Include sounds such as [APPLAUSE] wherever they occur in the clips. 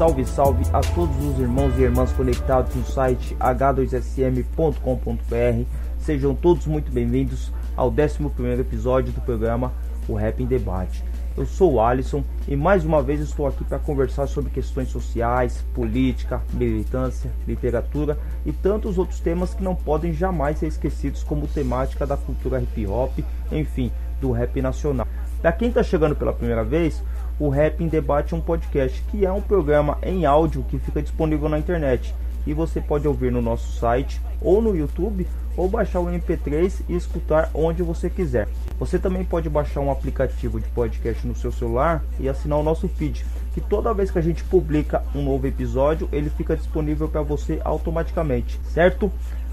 Salve, salve a todos os irmãos e irmãs conectados no site h2sm.com.br. Sejam todos muito bem-vindos ao 11 episódio do programa O Rap em Debate. Eu sou o Alisson e mais uma vez estou aqui para conversar sobre questões sociais, política, militância, literatura e tantos outros temas que não podem jamais ser esquecidos como temática da cultura hip hop, enfim, do rap nacional. Para quem está chegando pela primeira vez, o Rap em Debate é um podcast que é um programa em áudio que fica disponível na internet e você pode ouvir no nosso site ou no YouTube ou baixar o MP3 e escutar onde você quiser. Você também pode baixar um aplicativo de podcast no seu celular e assinar o nosso feed, que toda vez que a gente publica um novo episódio, ele fica disponível para você automaticamente, certo?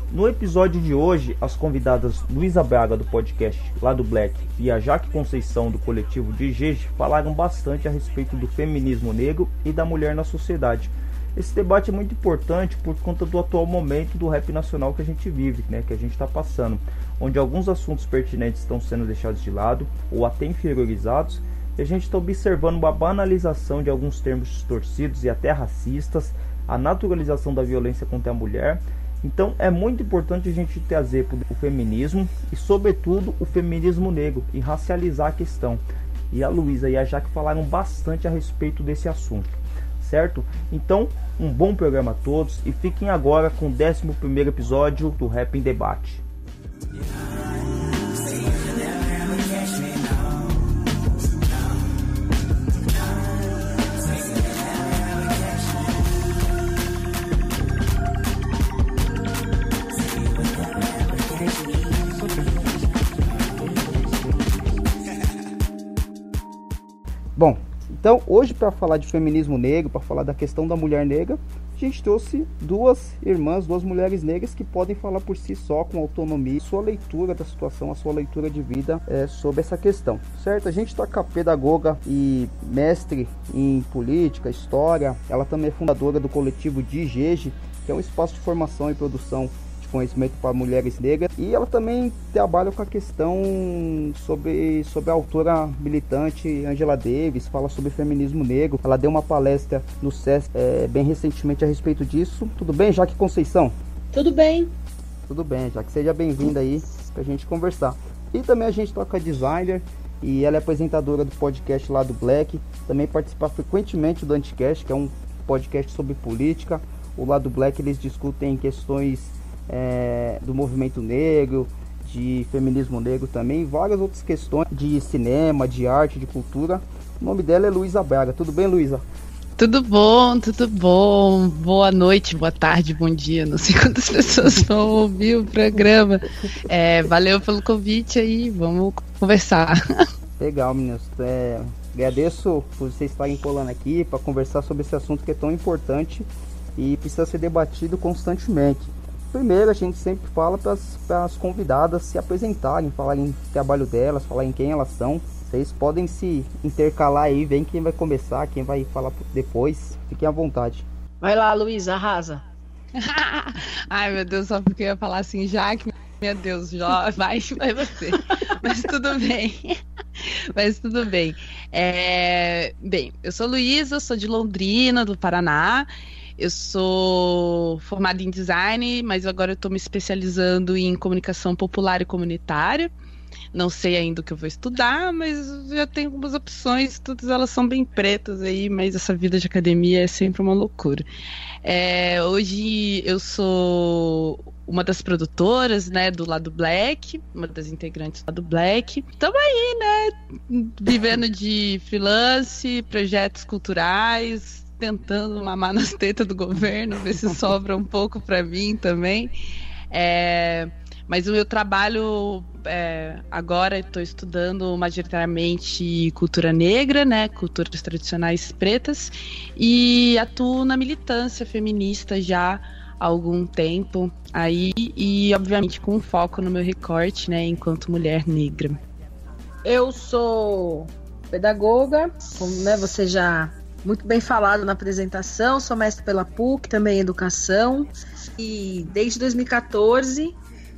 No episódio de hoje, as convidadas Luísa Braga do podcast lá do Black e a Jaque Conceição do coletivo de Jeje falaram bastante a respeito do feminismo negro e da mulher na sociedade. Esse debate é muito importante por conta do atual momento do rap nacional que a gente vive, né, que a gente está passando, onde alguns assuntos pertinentes estão sendo deixados de lado ou até inferiorizados, e a gente está observando uma banalização de alguns termos distorcidos e até racistas, a naturalização da violência contra a mulher então é muito importante a gente trazer o feminismo e, sobretudo, o feminismo negro e racializar a questão. E a Luísa e a Jaque falaram bastante a respeito desse assunto, certo? Então, um bom programa a todos e fiquem agora com o 11 episódio do Rap em Debate. Bom, então hoje para falar de feminismo negro, para falar da questão da mulher negra, a gente trouxe duas irmãs, duas mulheres negras que podem falar por si só com autonomia, sua leitura da situação, a sua leitura de vida é, sobre essa questão, certo? A gente está com a pedagoga e mestre em política, história, ela também é fundadora do coletivo Digeje, que é um espaço de formação e produção conhecimento para mulheres negras e ela também trabalha com a questão sobre, sobre a autora militante Angela Davis, fala sobre feminismo negro. Ela deu uma palestra no SESC é, bem recentemente a respeito disso. Tudo bem, Jaque Conceição? Tudo bem. Tudo bem, Jaque. Seja bem-vinda aí para a gente conversar. E também a gente toca designer e ela é apresentadora do podcast lá do Black. Também participa frequentemente do Anticast, que é um podcast sobre política. O lado Black eles discutem questões é, do movimento negro, de feminismo negro também, várias outras questões de cinema, de arte, de cultura. O nome dela é Luísa Braga. Tudo bem, Luísa? Tudo bom, tudo bom. Boa noite, boa tarde, bom dia. Não sei [LAUGHS] quantas pessoas vão ouvir o programa. É, valeu pelo convite aí, vamos conversar. Legal, meninos. É, agradeço por vocês estarem colando aqui para conversar sobre esse assunto que é tão importante e precisa ser debatido constantemente. Primeiro, a gente sempre fala para as convidadas se apresentarem, falarem o trabalho delas, falarem quem elas são. Vocês podem se intercalar aí, vem quem vai começar, quem vai falar depois. Fiquem à vontade. Vai lá, Luísa, arrasa. [LAUGHS] Ai, meu Deus, só porque eu ia falar assim, Jaque, meu Deus, já vai, vai você. [LAUGHS] Mas tudo bem. [LAUGHS] Mas tudo bem. É, bem, eu sou Luísa, sou de Londrina, do Paraná. Eu sou formada em design, mas agora eu estou me especializando em comunicação popular e comunitária. Não sei ainda o que eu vou estudar, mas já tenho algumas opções, todas elas são bem pretas aí, mas essa vida de academia é sempre uma loucura. É, hoje eu sou uma das produtoras, né, do lado Black, uma das integrantes do lado Black. Estamos aí, né, vivendo de freelance, projetos culturais, tentando mamar nas tetas do governo, ver se sobra um pouco para mim também. É, mas o meu trabalho é, agora estou estudando majoritariamente cultura negra, né, culturas tradicionais pretas, e atuo na militância feminista já há algum tempo aí e obviamente com foco no meu recorte, né, enquanto mulher negra. Eu sou pedagoga, como né, você já muito bem falado na apresentação, sou mestre pela PUC, também em educação, e desde 2014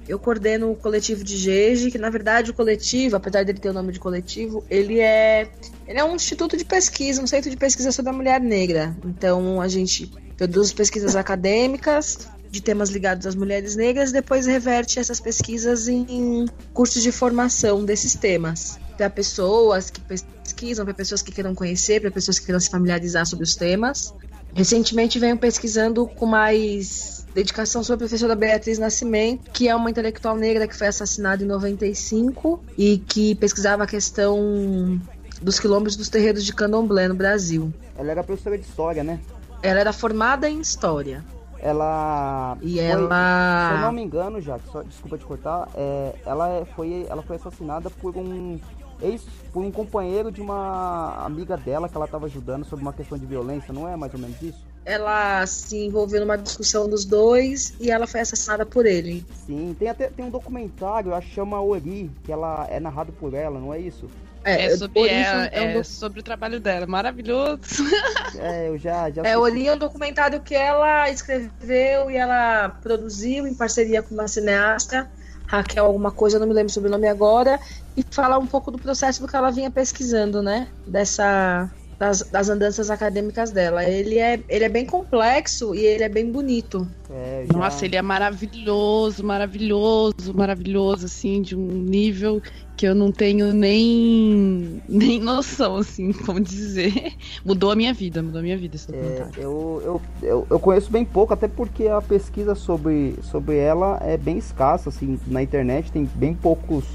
eu coordeno o coletivo de Jeje, que na verdade o coletivo, apesar dele ter o nome de coletivo, ele é, ele é um instituto de pesquisa, um centro de pesquisa sobre a mulher negra. Então a gente produz pesquisas acadêmicas de temas ligados às mulheres negras, depois reverte essas pesquisas em cursos de formação desses temas para pessoas que pesquisam, para pessoas que queiram conhecer, para pessoas que queiram se familiarizar sobre os temas. Recentemente venho pesquisando com mais dedicação sobre a professora Beatriz Nascimento, que é uma intelectual negra que foi assassinada em 95 e que pesquisava a questão dos quilombos dos terreiros de candomblé no Brasil. Ela era professora de história, né? Ela era formada em história. Ela. E foi, ela. Se eu não me engano, já, só, desculpa te cortar, é, ela, foi, ela foi assassinada por um ex por um companheiro de uma amiga dela que ela estava ajudando sobre uma questão de violência, não é mais ou menos isso? Ela se envolveu numa discussão dos dois e ela foi assassinada por ele. Sim, tem até tem um documentário, que chama Ori, que ela é narrado por ela, não é isso? É, é sobre, ela, é, um é sobre o trabalho dela, maravilhoso. [LAUGHS] É, eu já, já É, Ori é um documentário que ela escreveu e ela produziu em parceria com uma cineasta Raquel alguma coisa, não me lembro sobre o nome agora, e falar um pouco do processo do que ela vinha pesquisando, né? Dessa das, das andanças acadêmicas dela. Ele é, ele é bem complexo e ele é bem bonito. É, já... Nossa, ele é maravilhoso, maravilhoso, maravilhoso, assim, de um nível que eu não tenho nem, nem noção, assim, [LAUGHS] como dizer. Mudou a minha vida, mudou a minha vida esse documentário. É, eu, eu, eu, eu, conheço bem pouco, até porque a pesquisa sobre, sobre ela é bem escassa, assim, na internet tem bem poucos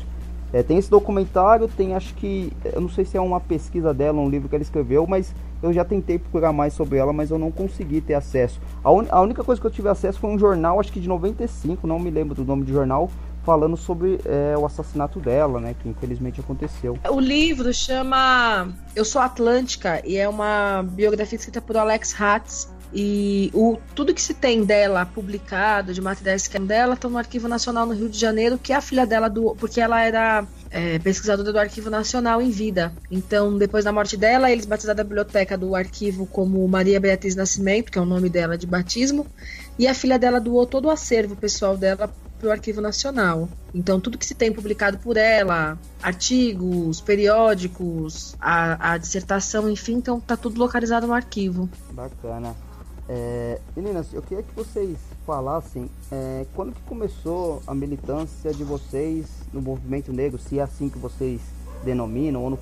é, tem esse documentário, tem acho que. Eu não sei se é uma pesquisa dela, um livro que ela escreveu, mas eu já tentei procurar mais sobre ela, mas eu não consegui ter acesso. A, un, a única coisa que eu tive acesso foi um jornal, acho que de 95, não me lembro do nome do jornal, falando sobre é, o assassinato dela, né? Que infelizmente aconteceu. O livro chama Eu Sou Atlântica e é uma biografia escrita por Alex Hatz. E o, tudo que se tem dela publicado, de materiais que é dela, estão no Arquivo Nacional no Rio de Janeiro, que é a filha dela do. Porque ela era é, pesquisadora do Arquivo Nacional em vida. Então, depois da morte dela, eles batizaram a biblioteca do arquivo como Maria Beatriz Nascimento, que é o nome dela de batismo, e a filha dela doou todo o acervo pessoal dela para o Arquivo Nacional. Então, tudo que se tem publicado por ela, artigos, periódicos, a, a dissertação, enfim, então tá tudo localizado no arquivo. Bacana. É, meninas, eu queria que vocês falassem é, quando que começou a militância de vocês no movimento negro, se é assim que vocês denominam, ou no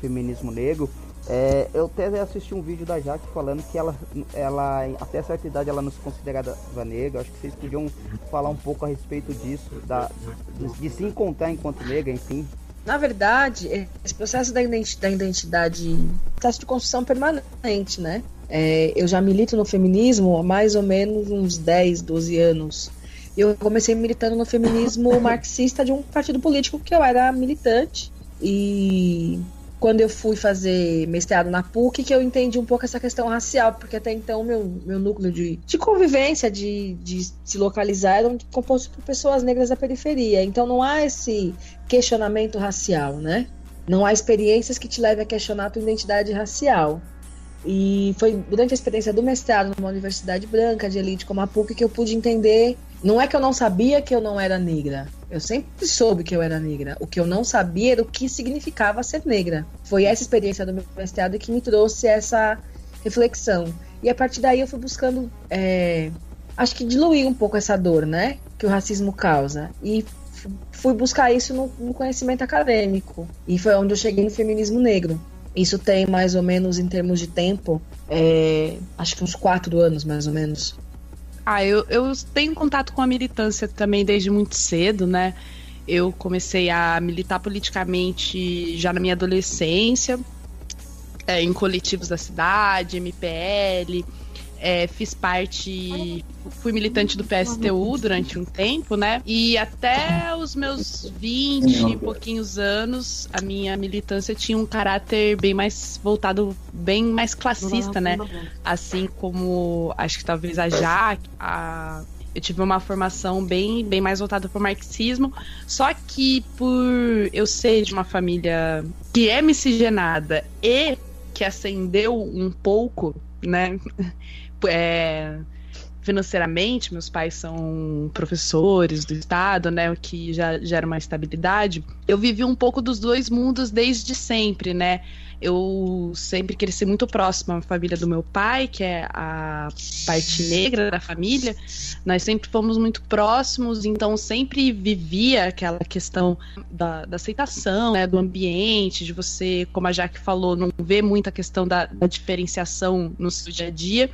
feminismo negro. É, eu até assisti um vídeo da Jaque falando que ela, ela, até certa idade, ela não se considerava negra. Acho que vocês podiam falar um pouco a respeito disso, da, de, de se encontrar enquanto negra, enfim. Na verdade, esse processo da identidade, da identidade processo de construção permanente, né? É, eu já milito no feminismo há mais ou menos uns 10, 12 anos. Eu comecei militando no feminismo [LAUGHS] marxista de um partido político que eu era militante. E quando eu fui fazer mestrado na PUC, que eu entendi um pouco essa questão racial, porque até então meu, meu núcleo de, de convivência, de, de se localizar, era composto por pessoas negras da periferia. Então não há esse questionamento racial, né? Não há experiências que te levem a questionar a tua identidade racial. E foi durante a experiência do mestrado numa universidade branca de elite como a PUC que eu pude entender. Não é que eu não sabia que eu não era negra. Eu sempre soube que eu era negra. O que eu não sabia era o que significava ser negra. Foi essa experiência do meu mestrado que me trouxe essa reflexão. E a partir daí eu fui buscando, é, acho que diluir um pouco essa dor, né? Que o racismo causa. E fui buscar isso no, no conhecimento acadêmico. E foi onde eu cheguei no feminismo negro. Isso tem mais ou menos em termos de tempo, é, acho que uns quatro anos mais ou menos. Ah, eu, eu tenho contato com a militância também desde muito cedo, né? Eu comecei a militar politicamente já na minha adolescência. é, em coletivos da cidade, MPL, é, fiz parte, fui militante do PSTU durante um tempo, né? E até os meus 20 e pouquinhos anos, a minha militância tinha um caráter bem mais voltado, bem mais classista, né? Assim como acho que talvez a Jaque, a eu tive uma formação bem, bem mais voltada para o marxismo, só que por eu ser de uma família que é miscigenada e que ascendeu um pouco, né, [LAUGHS] é, financeiramente, meus pais são professores do estado, né, o que já gera uma estabilidade. Eu vivi um pouco dos dois mundos desde sempre, né? Eu sempre cresci muito próximo à família do meu pai, que é a parte negra da família. Nós sempre fomos muito próximos, então sempre vivia aquela questão da, da aceitação, né, do ambiente, de você, como a Jaque falou, não ver muita questão da, da diferenciação no seu dia a dia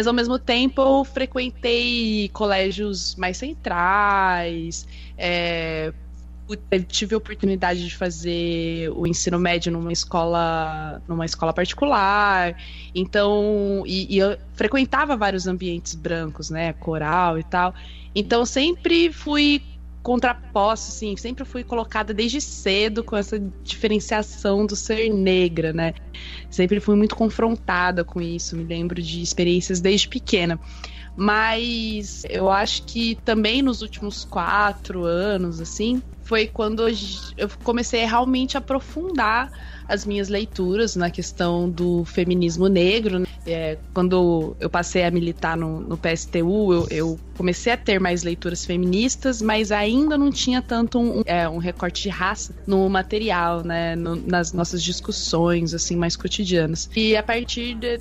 mas ao mesmo tempo eu frequentei colégios mais centrais, é, tive a oportunidade de fazer o ensino médio numa escola numa escola particular. Então e, e, eu frequentava vários ambientes brancos né coral e tal. Então sempre fui contraposta assim sempre fui colocada desde cedo com essa diferenciação do ser negra né? Sempre fui muito confrontada com isso me lembro de experiências desde pequena. Mas eu acho que também nos últimos quatro anos, assim, foi quando eu comecei a realmente aprofundar as minhas leituras na questão do feminismo negro. Né? É, quando eu passei a militar no, no PSTU, eu, eu, comecei a ter mais leituras feministas, mas ainda não tinha tanto um, é, um recorte de raça no material, né, no, nas nossas discussões assim mais cotidianas. E a partir de,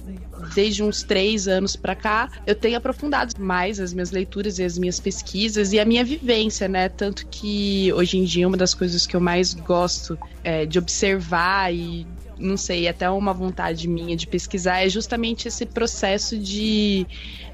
desde uns três anos para cá, eu tenho aprofundado mais as minhas leituras e as minhas pesquisas e a minha vivência, né, tanto que hoje dia uma das coisas que eu mais gosto é, de observar e não sei, até uma vontade minha de pesquisar é justamente esse processo de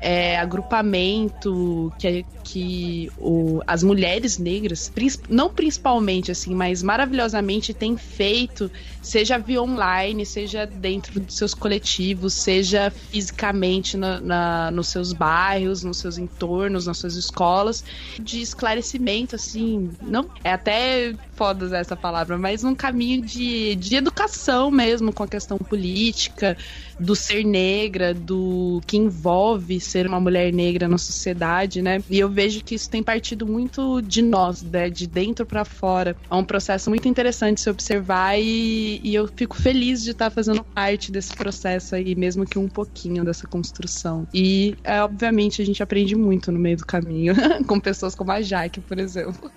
é, agrupamento que, que o, as mulheres negras, não principalmente assim, mas maravilhosamente têm feito, seja via online, seja dentro dos seus coletivos, seja fisicamente na, na, nos seus bairros, nos seus entornos, nas suas escolas, de esclarecimento, assim, não é até foda essa palavra, mas num caminho de, de educação mesmo com a questão política, do ser negra, do que envolve ser uma mulher negra na sociedade, né? E eu vejo que isso tem partido muito de nós, né? de dentro para fora. É um processo muito interessante se observar e, e eu fico feliz de estar fazendo parte desse processo aí, mesmo que um pouquinho dessa construção. E, é, obviamente, a gente aprende muito no meio do caminho, [LAUGHS] com pessoas como a Jaque, por exemplo.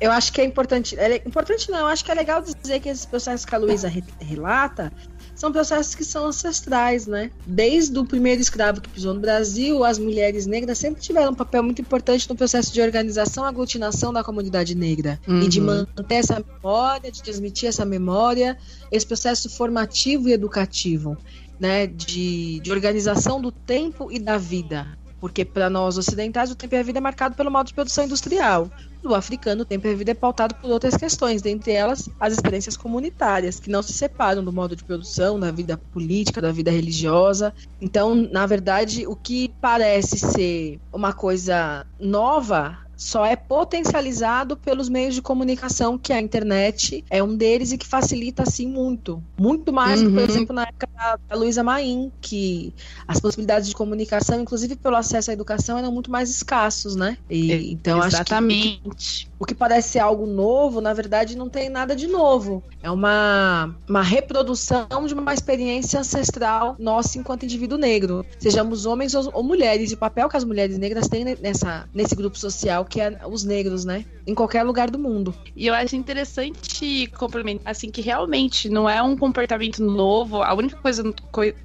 Eu acho que é importante. É importante não, eu acho que é legal dizer que esses processos que a Luísa re, relata são processos que são ancestrais, né? Desde o primeiro escravo que pisou no Brasil, as mulheres negras sempre tiveram um papel muito importante no processo de organização aglutinação da comunidade negra. Uhum. E de manter essa memória, de transmitir essa memória, esse processo formativo e educativo, né? De, de organização do tempo e da vida. Porque para nós ocidentais o tempo e a vida é marcado pelo modo de produção industrial. Do africano, o tempo e a vida é pautado por outras questões, dentre elas as experiências comunitárias, que não se separam do modo de produção, da vida política, da vida religiosa. Então, na verdade, o que parece ser uma coisa nova só é potencializado pelos meios de comunicação, que a internet é um deles e que facilita assim muito. Muito mais uhum. do que, por uhum. exemplo, na época da Luísa Maim, que as possibilidades de comunicação, inclusive pelo acesso à educação, eram muito mais escassos, né? E, então, Exatamente. Acho que o que parece ser algo novo, na verdade, não tem nada de novo. É uma, uma reprodução de uma experiência ancestral nossa enquanto indivíduo negro. Sejamos homens ou, ou mulheres. E o papel que as mulheres negras têm nessa, nesse grupo social que é os negros, né? Em qualquer lugar do mundo. E eu acho interessante complementar, assim, que realmente não é um comportamento novo. A única coisa,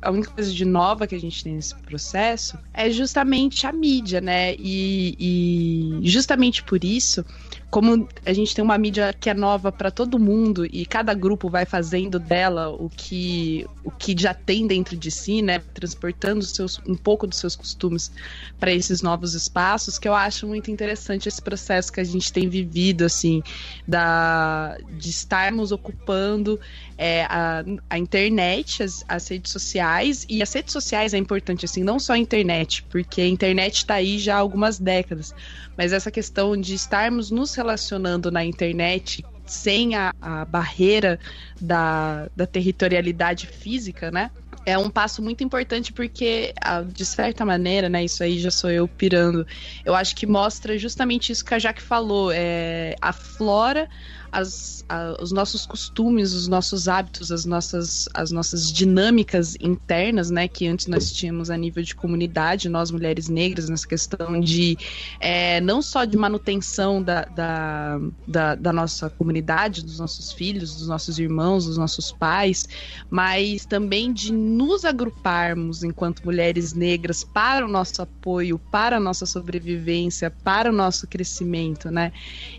a única coisa de nova que a gente tem nesse processo é justamente a mídia, né? E, e justamente por isso como a gente tem uma mídia que é nova para todo mundo e cada grupo vai fazendo dela o que, o que já tem dentro de si, né? Transportando seus, um pouco dos seus costumes para esses novos espaços, que eu acho muito interessante esse processo que a gente tem vivido, assim, da, de estarmos ocupando é, a, a internet, as, as redes sociais, e as redes sociais é importante, assim, não só a internet, porque a internet está aí já há algumas décadas, mas essa questão de estarmos nos relacionando na internet sem a, a barreira da, da territorialidade física, né? é um passo muito importante porque, de certa maneira, né, isso aí já sou eu pirando, eu acho que mostra justamente isso que a Jaque falou, é, aflora as, a, os nossos costumes, os nossos hábitos, as nossas, as nossas dinâmicas internas, né, que antes nós tínhamos a nível de comunidade, nós mulheres negras, nessa questão de é, não só de manutenção da, da, da, da nossa comunidade, dos nossos filhos, dos nossos irmãos, dos nossos pais, mas também de nos agruparmos enquanto mulheres negras para o nosso apoio, para a nossa sobrevivência, para o nosso crescimento, né?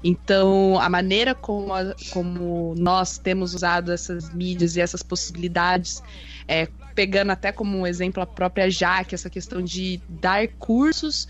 Então, a maneira como a, como nós temos usado essas mídias e essas possibilidades, é, pegando até como exemplo a própria Jaque, essa questão de dar cursos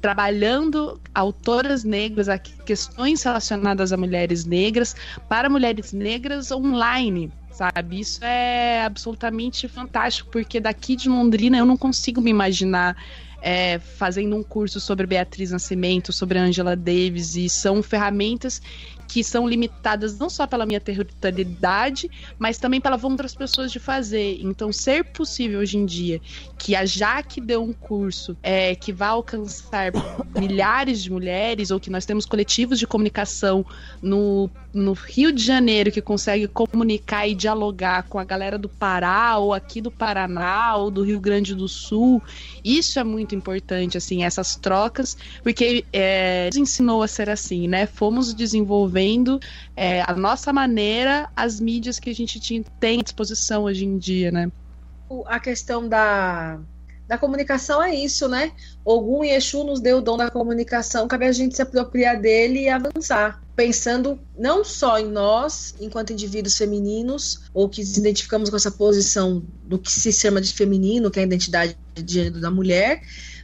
trabalhando autoras negras, questões relacionadas a mulheres negras, para mulheres negras online, sabe? Isso é absolutamente fantástico, porque daqui de Londrina eu não consigo me imaginar é, fazendo um curso sobre Beatriz Nascimento, sobre Angela Davis, e são ferramentas que são limitadas não só pela minha territorialidade, mas também pela vontade das pessoas de fazer. Então, ser possível hoje em dia que a Jaque deu um curso é, que vai alcançar [COUGHS] milhares de mulheres, ou que nós temos coletivos de comunicação no, no Rio de Janeiro que consegue comunicar e dialogar com a galera do Pará, ou aqui do Paraná, ou do Rio Grande do Sul, isso é muito importante, assim, essas trocas, porque é, nos ensinou a ser assim, né? Fomos desenvolvendo desenvolvendo é, a nossa maneira as mídias que a gente tem à disposição hoje em dia, né? A questão da, da comunicação é isso, né? Ogum e Exu nos deu o dom da comunicação, cabe a gente se apropriar dele e avançar, pensando não só em nós, enquanto indivíduos femininos, ou que se identificamos com essa posição do que se chama de feminino, que é a identidade de gênero da mulher,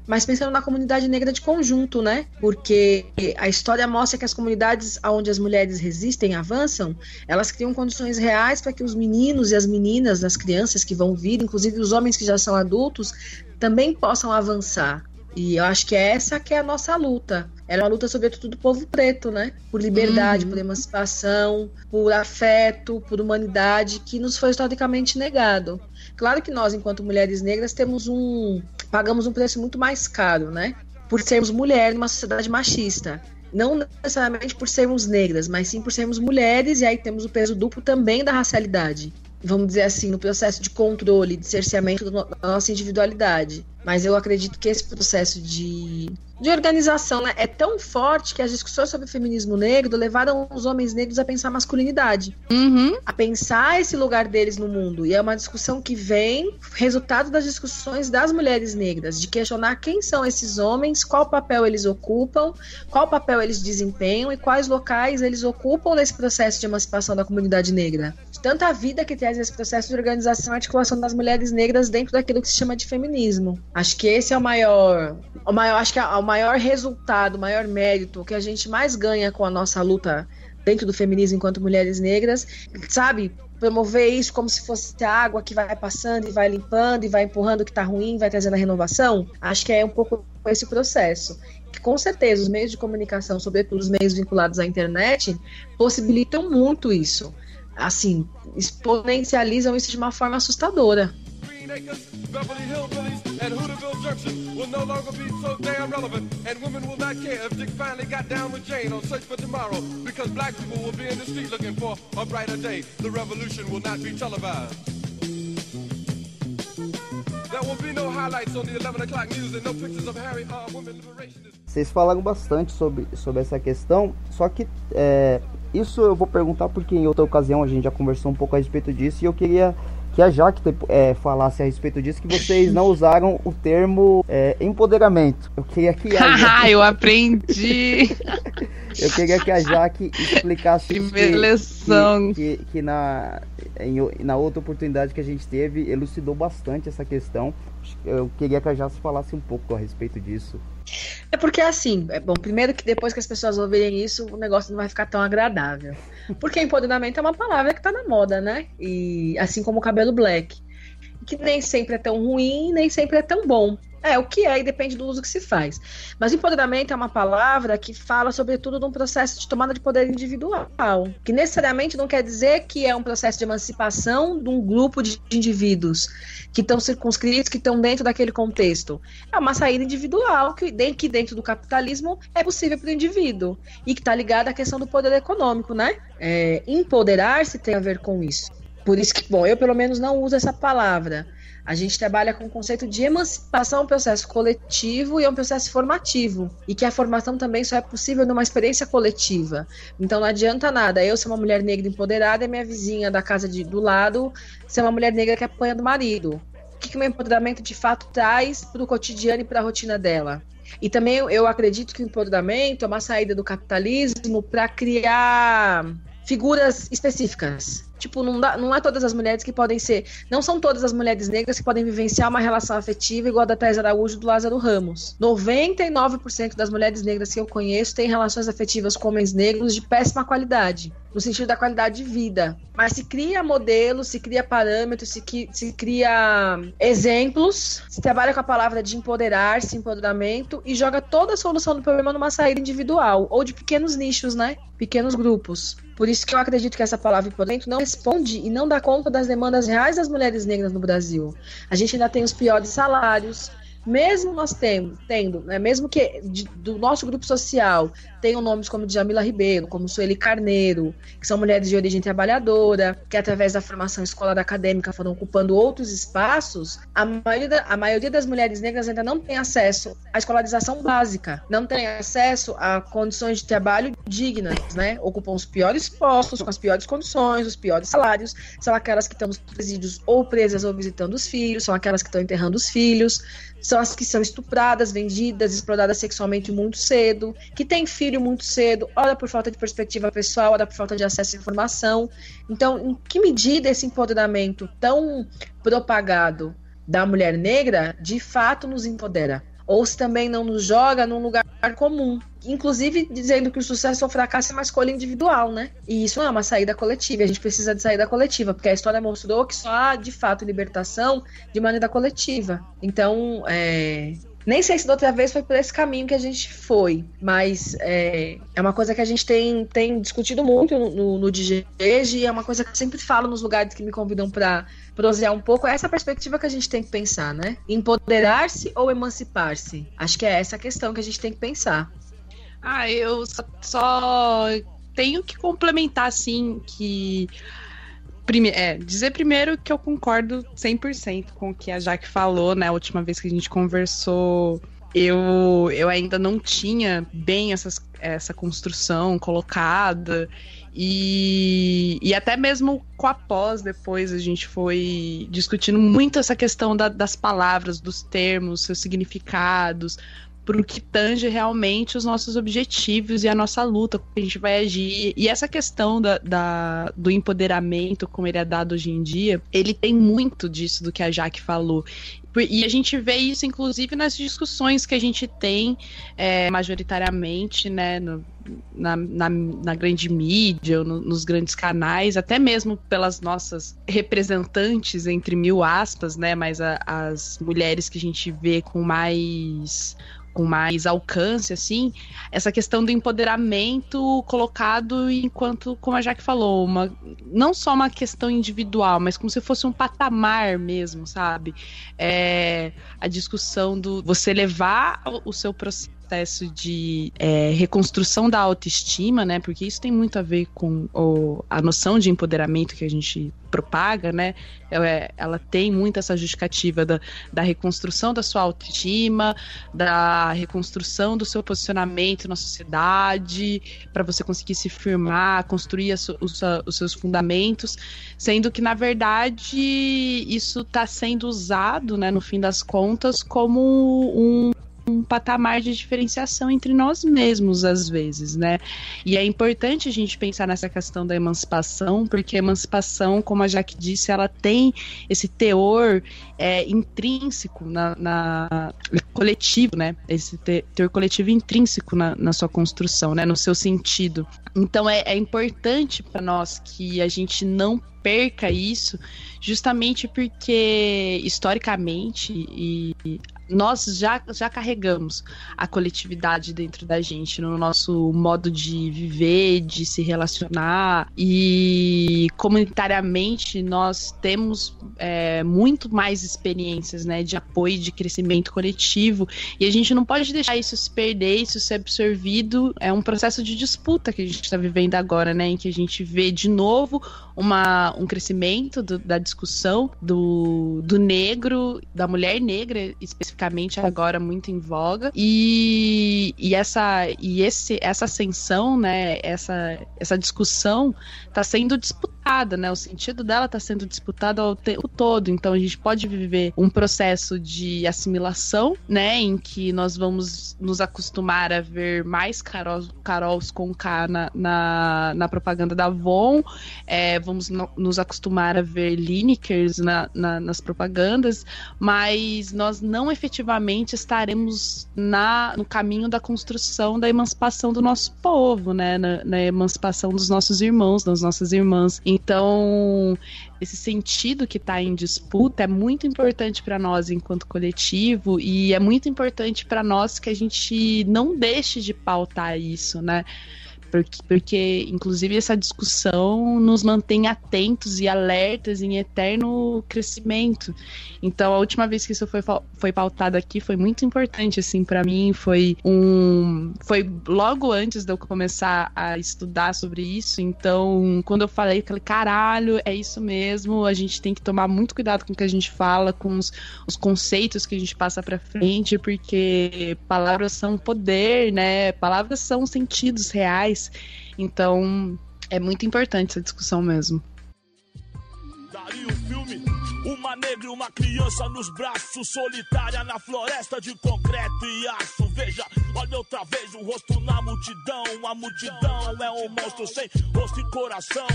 mas pensando na comunidade negra de conjunto, né? Porque a história mostra que as comunidades onde as mulheres resistem, avançam, elas criam condições reais para que os meninos e as meninas, as crianças que vão vir, inclusive os homens que já são adultos, também possam avançar. E eu acho que é essa que é a nossa luta. Era uma luta, sobretudo, do povo preto, né? Por liberdade, uhum. por emancipação, por afeto, por humanidade, que nos foi historicamente negado. Claro que nós, enquanto mulheres negras, temos um. Pagamos um preço muito mais caro, né? Por sermos mulheres numa sociedade machista. Não necessariamente por sermos negras, mas sim por sermos mulheres, e aí temos o peso duplo também da racialidade. Vamos dizer assim, no processo de controle, de cerceamento da nossa individualidade. Mas eu acredito que esse processo de, de organização né, é tão forte que as discussões sobre o feminismo negro levaram os homens negros a pensar masculinidade, uhum. a pensar esse lugar deles no mundo. E é uma discussão que vem resultado das discussões das mulheres negras, de questionar quem são esses homens, qual papel eles ocupam, qual papel eles desempenham e quais locais eles ocupam nesse processo de emancipação da comunidade negra. De tanta vida que traz esse processo de organização e articulação das mulheres negras dentro daquilo que se chama de feminismo. Acho que esse é o maior, o maior, acho que é o maior resultado, o maior mérito que a gente mais ganha com a nossa luta dentro do feminismo enquanto mulheres negras, sabe? Promover isso como se fosse a água que vai passando e vai limpando e vai empurrando o que está ruim, vai trazendo a renovação. Acho que é um pouco esse processo. Que, com certeza, os meios de comunicação, sobretudo os meios vinculados à internet, possibilitam muito isso. Assim, exponencializam isso de uma forma assustadora. Beverly Hillbillies, and Hooterville Junction will no longer be so damn relevant. And women will not care if Dick finally got down with Jane on Search for Tomorrow, because black people will be in the street looking for a brighter day. The revolution will not be televised. There will be no highlights on the 11 o'clock news and no pictures of Harry women liberationists. Vocês falaram bastante sobre, sobre essa questão, só que é, isso eu vou perguntar porque em outra ocasião a gente já conversou um pouco a respeito disso e eu queria que a Jaque é, falasse a respeito disso, que vocês não usaram o termo é, empoderamento. Eu queria que. A... eu aprendi! [LAUGHS] Eu queria que a Jaque explicasse Primeira que, lição. Que, que, que, na, em, na outra oportunidade que a gente teve, elucidou bastante essa questão. Eu queria que a Jaque falasse um pouco a respeito disso. É porque assim, é bom, primeiro que depois que as pessoas ouvirem isso, o negócio não vai ficar tão agradável. Porque empoderamento é uma palavra que tá na moda, né? E assim como o cabelo black. Que nem sempre é tão ruim, nem sempre é tão bom. É, o que é e depende do uso que se faz. Mas empoderamento é uma palavra que fala, sobretudo, de um processo de tomada de poder individual, que necessariamente não quer dizer que é um processo de emancipação de um grupo de indivíduos que estão circunscritos, que estão dentro daquele contexto. É uma saída individual que, que dentro do capitalismo é possível para o indivíduo e que está ligada à questão do poder econômico, né? É, Empoderar-se tem a ver com isso. Por isso que, bom, eu pelo menos não uso essa palavra a gente trabalha com o conceito de emancipação, é um processo coletivo e é um processo formativo. E que a formação também só é possível numa experiência coletiva. Então não adianta nada eu ser uma mulher negra empoderada e minha vizinha da casa de, do lado ser uma mulher negra que apanha do marido. O que, que o meu empoderamento de fato traz para o cotidiano e para a rotina dela? E também eu acredito que o empoderamento é uma saída do capitalismo para criar figuras específicas Tipo, não, dá, não é todas as mulheres que podem ser. Não são todas as mulheres negras que podem vivenciar uma relação afetiva igual a da Thais Araújo e do Lázaro Ramos. 99% das mulheres negras que eu conheço têm relações afetivas com homens negros de péssima qualidade no sentido da qualidade de vida. Mas se cria modelos, se cria parâmetros, se, se cria exemplos, se trabalha com a palavra de empoderar-se, empoderamento, e joga toda a solução do problema numa saída individual, ou de pequenos nichos, né? Pequenos grupos. Por isso que eu acredito que essa palavra empoderamento não responde e não dá conta das demandas reais das mulheres negras no Brasil. A gente ainda tem os piores salários, mesmo nós tendo, tendo né, mesmo que de, do nosso grupo social tenham nomes como Jamila Ribeiro, como Sueli Carneiro, que são mulheres de origem trabalhadora, que através da formação escolar acadêmica foram ocupando outros espaços, a maioria, a maioria das mulheres negras ainda não tem acesso à escolarização básica, não tem acesso a condições de trabalho dignas, né? Ocupam os piores postos, com as piores condições, os piores salários, são aquelas que estão nos presídios ou presas ou visitando os filhos, são aquelas que estão enterrando os filhos, são as que são estupradas, vendidas, exploradas sexualmente muito cedo, que têm filho muito cedo, ora por falta de perspectiva pessoal, ora por falta de acesso à informação. Então, em que medida esse empoderamento tão propagado da mulher negra de fato nos empodera? ou se também não nos joga num lugar comum. Inclusive dizendo que o sucesso ou fracasso é uma escolha individual, né? E isso não é uma saída coletiva. A gente precisa de saída coletiva, porque a história mostrou que só há, de fato, libertação de maneira coletiva. Então, é, nem sei se da outra vez foi por esse caminho que a gente foi, mas é, é uma coisa que a gente tem, tem discutido muito no, no, no e é uma coisa que eu sempre falo nos lugares que me convidam para prosear um pouco. É essa perspectiva que a gente tem que pensar, né? Empoderar-se ou emancipar-se? Acho que é essa a questão que a gente tem que pensar. Ah, eu só, tenho que complementar, assim, que Prime é, dizer primeiro que eu concordo 100% com o que a Jaque falou, né? A última vez que a gente conversou, eu, eu ainda não tinha bem essas, essa construção colocada. E, e até mesmo com a pós, depois a gente foi discutindo muito essa questão da, das palavras, dos termos, seus significados, para o que tange realmente os nossos objetivos e a nossa luta, como a gente vai agir. E essa questão da, da, do empoderamento, como ele é dado hoje em dia, ele tem muito disso do que a Jaque falou. E a gente vê isso, inclusive, nas discussões que a gente tem é, majoritariamente, né, no, na, na, na, grande mídia, no, nos grandes canais, até mesmo pelas nossas representantes, entre mil aspas, né, mas a, as mulheres que a gente vê com mais com mais alcance, assim, essa questão do empoderamento colocado enquanto, como a Jaque falou, uma, não só uma questão individual, mas como se fosse um patamar mesmo, sabe? É, a discussão do você levar o seu processo processo de é, reconstrução da autoestima, né? Porque isso tem muito a ver com o, a noção de empoderamento que a gente propaga, né? Ela, é, ela tem muito essa justificativa da, da reconstrução da sua autoestima, da reconstrução do seu posicionamento na sociedade, para você conseguir se firmar, construir os, os seus fundamentos, sendo que, na verdade, isso está sendo usado, né, no fim das contas, como um um patamar de diferenciação entre nós mesmos, às vezes, né? E é importante a gente pensar nessa questão da emancipação, porque a emancipação, como a Jaque disse, ela tem esse teor é, intrínseco na, na, coletivo, né? Esse teor coletivo intrínseco na, na sua construção, né? No seu sentido. Então é, é importante para nós que a gente não perca isso, justamente porque historicamente e nós já, já carregamos a coletividade dentro da gente, no nosso modo de viver, de se relacionar. E comunitariamente nós temos é, muito mais experiências né, de apoio, de crescimento coletivo. E a gente não pode deixar isso se perder, isso ser absorvido. É um processo de disputa que a gente está vivendo agora, né? Em que a gente vê de novo uma, um crescimento do, da discussão do, do negro, da mulher negra especificamente agora muito em voga. E, e, essa, e esse, essa ascensão, né, essa, essa discussão está sendo disputada, né? O sentido dela está sendo disputado ao tempo todo. Então a gente pode viver um processo de assimilação, né, em que nós vamos nos acostumar a ver mais Carol, Carols com K na, na, na propaganda da Avon, é, vamos no, nos acostumar a ver Linekers na, na, nas propagandas, mas nós não efetivamente estaremos na, no caminho da construção da emancipação do nosso povo, né? Na, na emancipação dos nossos irmãos, das nossas irmãs. Então, esse sentido que está em disputa é muito importante para nós enquanto coletivo e é muito importante para nós que a gente não deixe de pautar isso, né? Porque, porque, inclusive, essa discussão nos mantém atentos e alertas em eterno crescimento. Então, a última vez que isso foi, foi pautado aqui foi muito importante, assim, para mim. Foi um. Foi logo antes de eu começar a estudar sobre isso. Então, quando eu falei, eu falei, caralho, é isso mesmo. A gente tem que tomar muito cuidado com o que a gente fala, com os, os conceitos que a gente passa para frente, porque palavras são poder, né? Palavras são sentidos reais mais. Então, é muito importante essa discussão mesmo. Daria o filme uma negra e uma criança nos braços, solitária na floresta de concreto e aço. Veja, olha outra vez o rosto na multidão. A multidão é um monstro sem rosto e coração.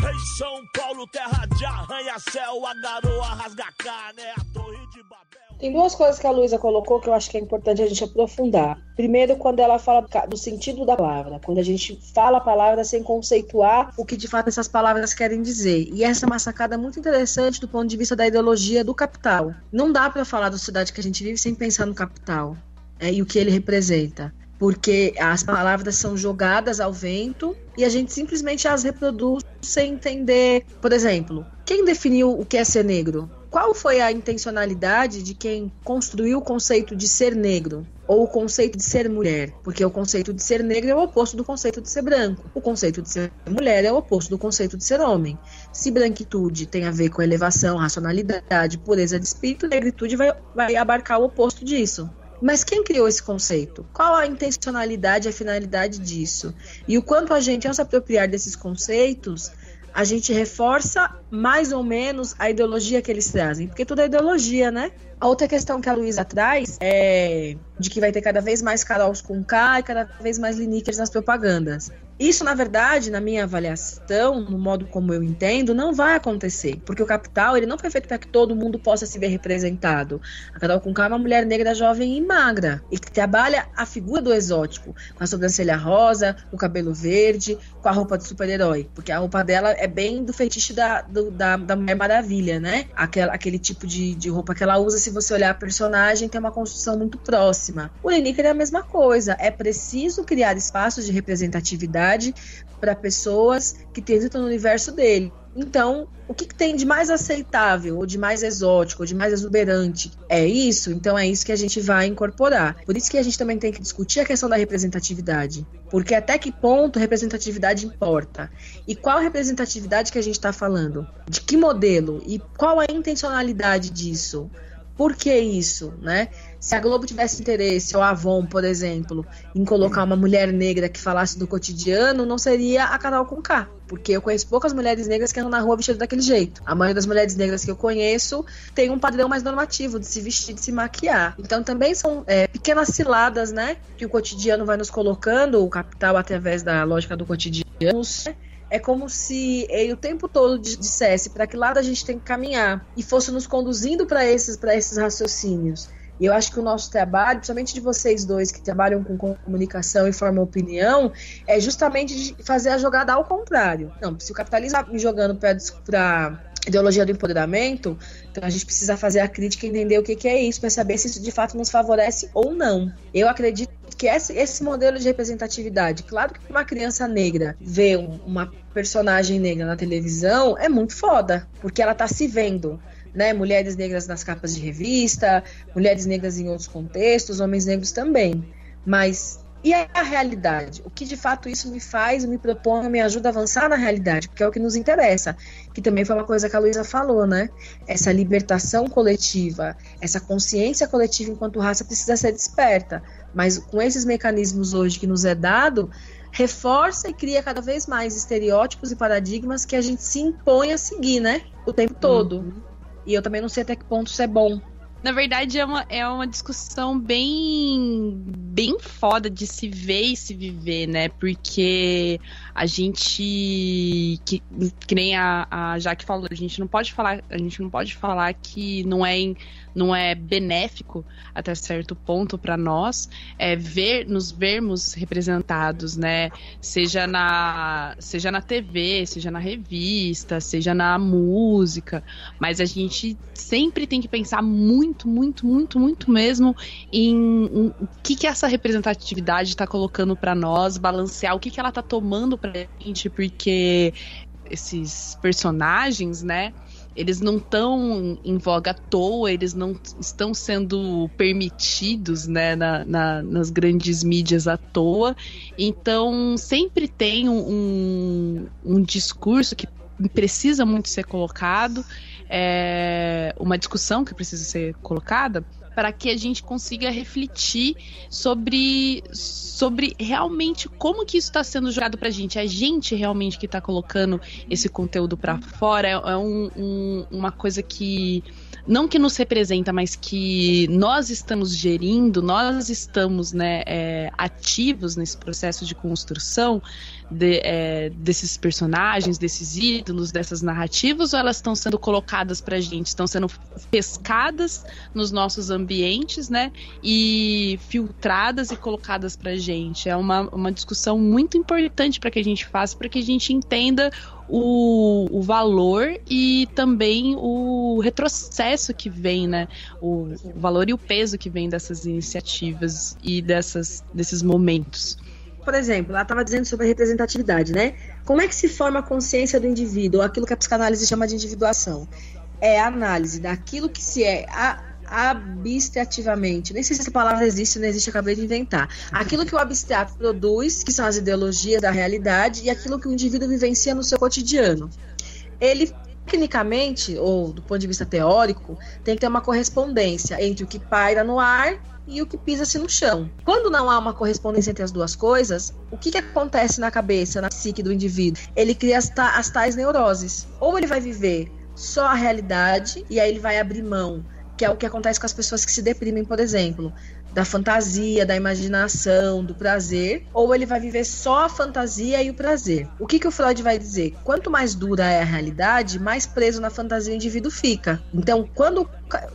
Rei São Paulo, terra de arranha-céu. A garoa rasga carne, é a torre de Babel. Tem duas coisas que a Luísa colocou que eu acho que é importante a gente aprofundar. Primeiro, quando ela fala do sentido da palavra, quando a gente fala a palavra sem conceituar o que de fato essas palavras querem dizer. E essa é uma sacada muito interessante do ponto de vista da ideologia do capital. Não dá para falar da sociedade que a gente vive sem pensar no capital é, e o que ele representa porque as palavras são jogadas ao vento e a gente simplesmente as reproduz sem entender. Por exemplo, quem definiu o que é ser negro? Qual foi a intencionalidade de quem construiu o conceito de ser negro? Ou o conceito de ser mulher? Porque o conceito de ser negro é o oposto do conceito de ser branco. O conceito de ser mulher é o oposto do conceito de ser homem. Se branquitude tem a ver com elevação, racionalidade, pureza de espírito, negritude vai, vai abarcar o oposto disso. Mas quem criou esse conceito? Qual a intencionalidade e a finalidade disso? E o quanto a gente, ao se apropriar desses conceitos, a gente reforça mais ou menos a ideologia que eles trazem, porque tudo é ideologia, né? A outra questão que a Luísa traz é de que vai ter cada vez mais Carols com K e cada vez mais Lineakers nas propagandas. Isso, na verdade, na minha avaliação, no modo como eu entendo, não vai acontecer, porque o capital ele não foi feito para que todo mundo possa se ver representado. A Carol Conká é uma mulher negra, jovem e magra, e que trabalha a figura do exótico, com a sobrancelha rosa, o cabelo verde, com a roupa de super-herói, porque a roupa dela é bem do fetiche da, do, da, da Mulher Maravilha, né? Aquela, aquele tipo de, de roupa que ela usa, se você olhar a personagem, tem uma construção muito próxima. O Lineker é a mesma coisa, é preciso criar espaços de representatividade para pessoas que transitam no universo dele. Então, o que, que, tem de mais aceitável, ou de mais exótico, ou de mais exuberante? É isso? Então é isso que a gente vai incorporar. Por isso que a gente também tem que discutir a questão da representatividade. Porque até que ponto representatividade importa? E qual representatividade que a gente está falando? De que modelo? E qual a intencionalidade disso? Por que isso, né? Se a Globo tivesse interesse, ou a Avon, por exemplo, em colocar uma mulher negra que falasse do cotidiano, não seria a Carol com K. Porque eu conheço poucas mulheres negras que andam na rua vestidas daquele jeito. A maioria das mulheres negras que eu conheço tem um padrão mais normativo de se vestir, de se maquiar. Então também são é, pequenas ciladas, né? Que o cotidiano vai nos colocando, o capital através da lógica do cotidiano. É como se ele o tempo todo dissesse para que lado a gente tem que caminhar e fosse nos conduzindo para esses, esses raciocínios. E eu acho que o nosso trabalho, principalmente de vocês dois que trabalham com comunicação e formam opinião, é justamente fazer a jogada ao contrário. Não, se o capitalismo está me jogando para ideologia do empoderamento, então a gente precisa fazer a crítica e entender o que, que é isso, para saber se isso de fato nos favorece ou não. Eu acredito que esse, esse modelo de representatividade, claro que uma criança negra vê uma personagem negra na televisão é muito foda, porque ela está se vendo né? Mulheres negras nas capas de revista, mulheres negras em outros contextos, homens negros também. Mas e a realidade? O que de fato isso me faz, me propõe, me ajuda a avançar na realidade, porque é o que nos interessa. Que também foi uma coisa que a Luísa falou, né? Essa libertação coletiva, essa consciência coletiva enquanto raça precisa ser desperta. Mas com esses mecanismos hoje que nos é dado, reforça e cria cada vez mais estereótipos e paradigmas que a gente se impõe a seguir, né? O tempo todo. Uhum. E eu também não sei até que ponto isso é bom. Na verdade, é uma, é uma discussão bem, bem foda de se ver e se viver, né? Porque a gente. Que, que nem a, a Jaque falou, a gente não pode falar, a gente não pode falar que não é, não é benéfico até certo ponto para nós é ver, nos vermos representados, né? Seja na, seja na TV, seja na revista, seja na música. Mas a gente sempre tem que pensar muito muito, muito, muito, mesmo em, em o que, que essa representatividade está colocando para nós, balancear o que, que ela está tomando para gente, porque esses personagens, né? Eles não estão em voga à toa, eles não estão sendo permitidos né, na, na, nas grandes mídias à toa. Então, sempre tem um, um discurso que precisa muito ser colocado é, uma discussão que precisa ser colocada para que a gente consiga refletir sobre, sobre realmente como que isso está sendo jogado para a gente. A gente realmente que está colocando esse conteúdo para fora é, é um, um, uma coisa que não que nos representa, mas que nós estamos gerindo, nós estamos né, é, ativos nesse processo de construção de, é, desses personagens, desses ídolos, dessas narrativas, ou elas estão sendo colocadas pra gente, estão sendo pescadas nos nossos ambientes, né? E filtradas e colocadas pra gente. É uma, uma discussão muito importante para que a gente faça, para que a gente entenda o, o, valor e também o retrocesso que vem, né? O, o valor e o peso que vem dessas iniciativas e dessas, desses momentos por exemplo, ela estava dizendo sobre a representatividade, né? Como é que se forma a consciência do indivíduo, aquilo que a psicanálise chama de individuação? É a análise daquilo que se é abstrativamente. Nem sei se essa palavra existe ou não existe, acabei de inventar. Aquilo que o abstrato produz, que são as ideologias da realidade, e aquilo que o indivíduo vivencia no seu cotidiano. Ele tecnicamente, ou do ponto de vista teórico, tem que ter uma correspondência entre o que paira no ar e o que pisa-se no chão. Quando não há uma correspondência entre as duas coisas, o que, que acontece na cabeça, na psique do indivíduo? Ele cria as, ta as tais neuroses. Ou ele vai viver só a realidade e aí ele vai abrir mão que é o que acontece com as pessoas que se deprimem, por exemplo da fantasia, da imaginação, do prazer, ou ele vai viver só a fantasia e o prazer. O que, que o Freud vai dizer? Quanto mais dura é a realidade, mais preso na fantasia o indivíduo fica. Então, quando.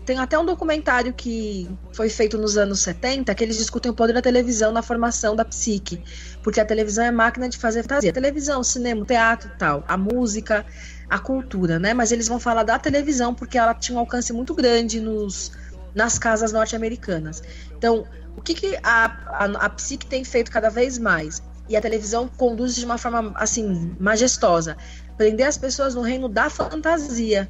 Tem até um documentário que foi feito nos anos 70 que eles discutem o poder da televisão na formação da psique. Porque a televisão é máquina de fazer fantasia. televisão, cinema, teatro tal. A música, a cultura, né? Mas eles vão falar da televisão porque ela tinha um alcance muito grande nos nas casas norte-americanas. Então, o que, que a, a, a psique tem feito cada vez mais? E a televisão conduz de uma forma, assim, majestosa. Prender as pessoas no reino da fantasia.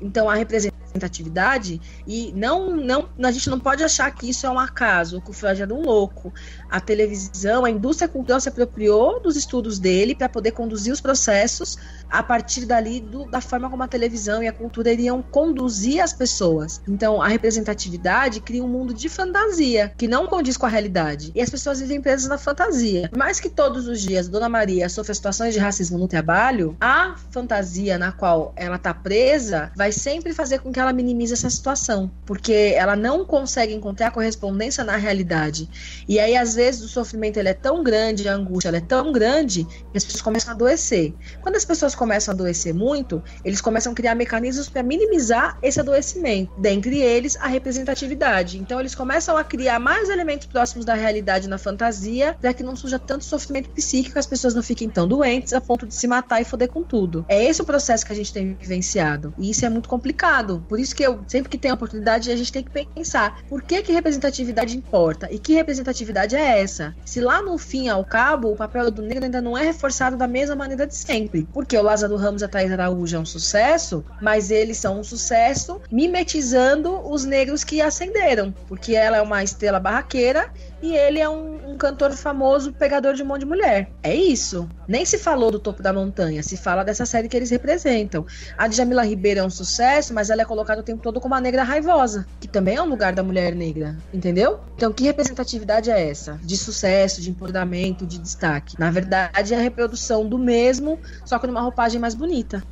Então, a representatividade e não, não, a gente não pode achar que isso é um acaso, que o Freud era um louco. A televisão, a indústria cultural se apropriou dos estudos dele para poder conduzir os processos a partir dali do, da forma como a televisão e a cultura iriam conduzir as pessoas. Então, a representatividade cria um mundo de fantasia que não condiz com a realidade. E as pessoas vivem presas na fantasia. Mais que todos os dias Dona Maria sofre situações de racismo no trabalho, a fantasia na qual ela está presa vai sempre fazer com que ela minimize essa situação, porque ela não consegue encontrar correspondência na realidade. E aí, às vezes, o sofrimento ele é tão grande, a angústia é tão grande, que as pessoas começam a adoecer. Quando as pessoas começam a adoecer muito, eles começam a criar mecanismos para minimizar esse adoecimento, dentre eles a representatividade. Então, eles começam a criar mais elementos próximos da realidade na fantasia, para que não surja tanto sofrimento psíquico, as pessoas não fiquem tão doentes a ponto de se matar e foder com tudo. É esse o processo que a gente tem vivenciado. E isso é muito complicado. Por isso que eu, sempre que tem oportunidade, a gente tem que pensar por que, que representatividade importa e que representatividade é essa. Se lá no fim, ao cabo, o papel do negro ainda não é reforçado da mesma maneira de sempre. Porque o Lázaro Ramos e a Thais Araújo é um sucesso, mas eles são um sucesso mimetizando os negros que ascenderam. Porque ela é uma estrela barraqueira e ele é um, um, cantor famoso, pegador de um monte de mulher. É isso. Nem se falou do topo da montanha, se fala dessa série que eles representam. A Djamila Ribeiro é um sucesso, mas ela é colocada o tempo todo como uma negra raivosa, que também é um lugar da mulher negra, entendeu? Então, que representatividade é essa? De sucesso, de empoderamento, de destaque. Na verdade, é a reprodução do mesmo, só que numa roupagem mais bonita.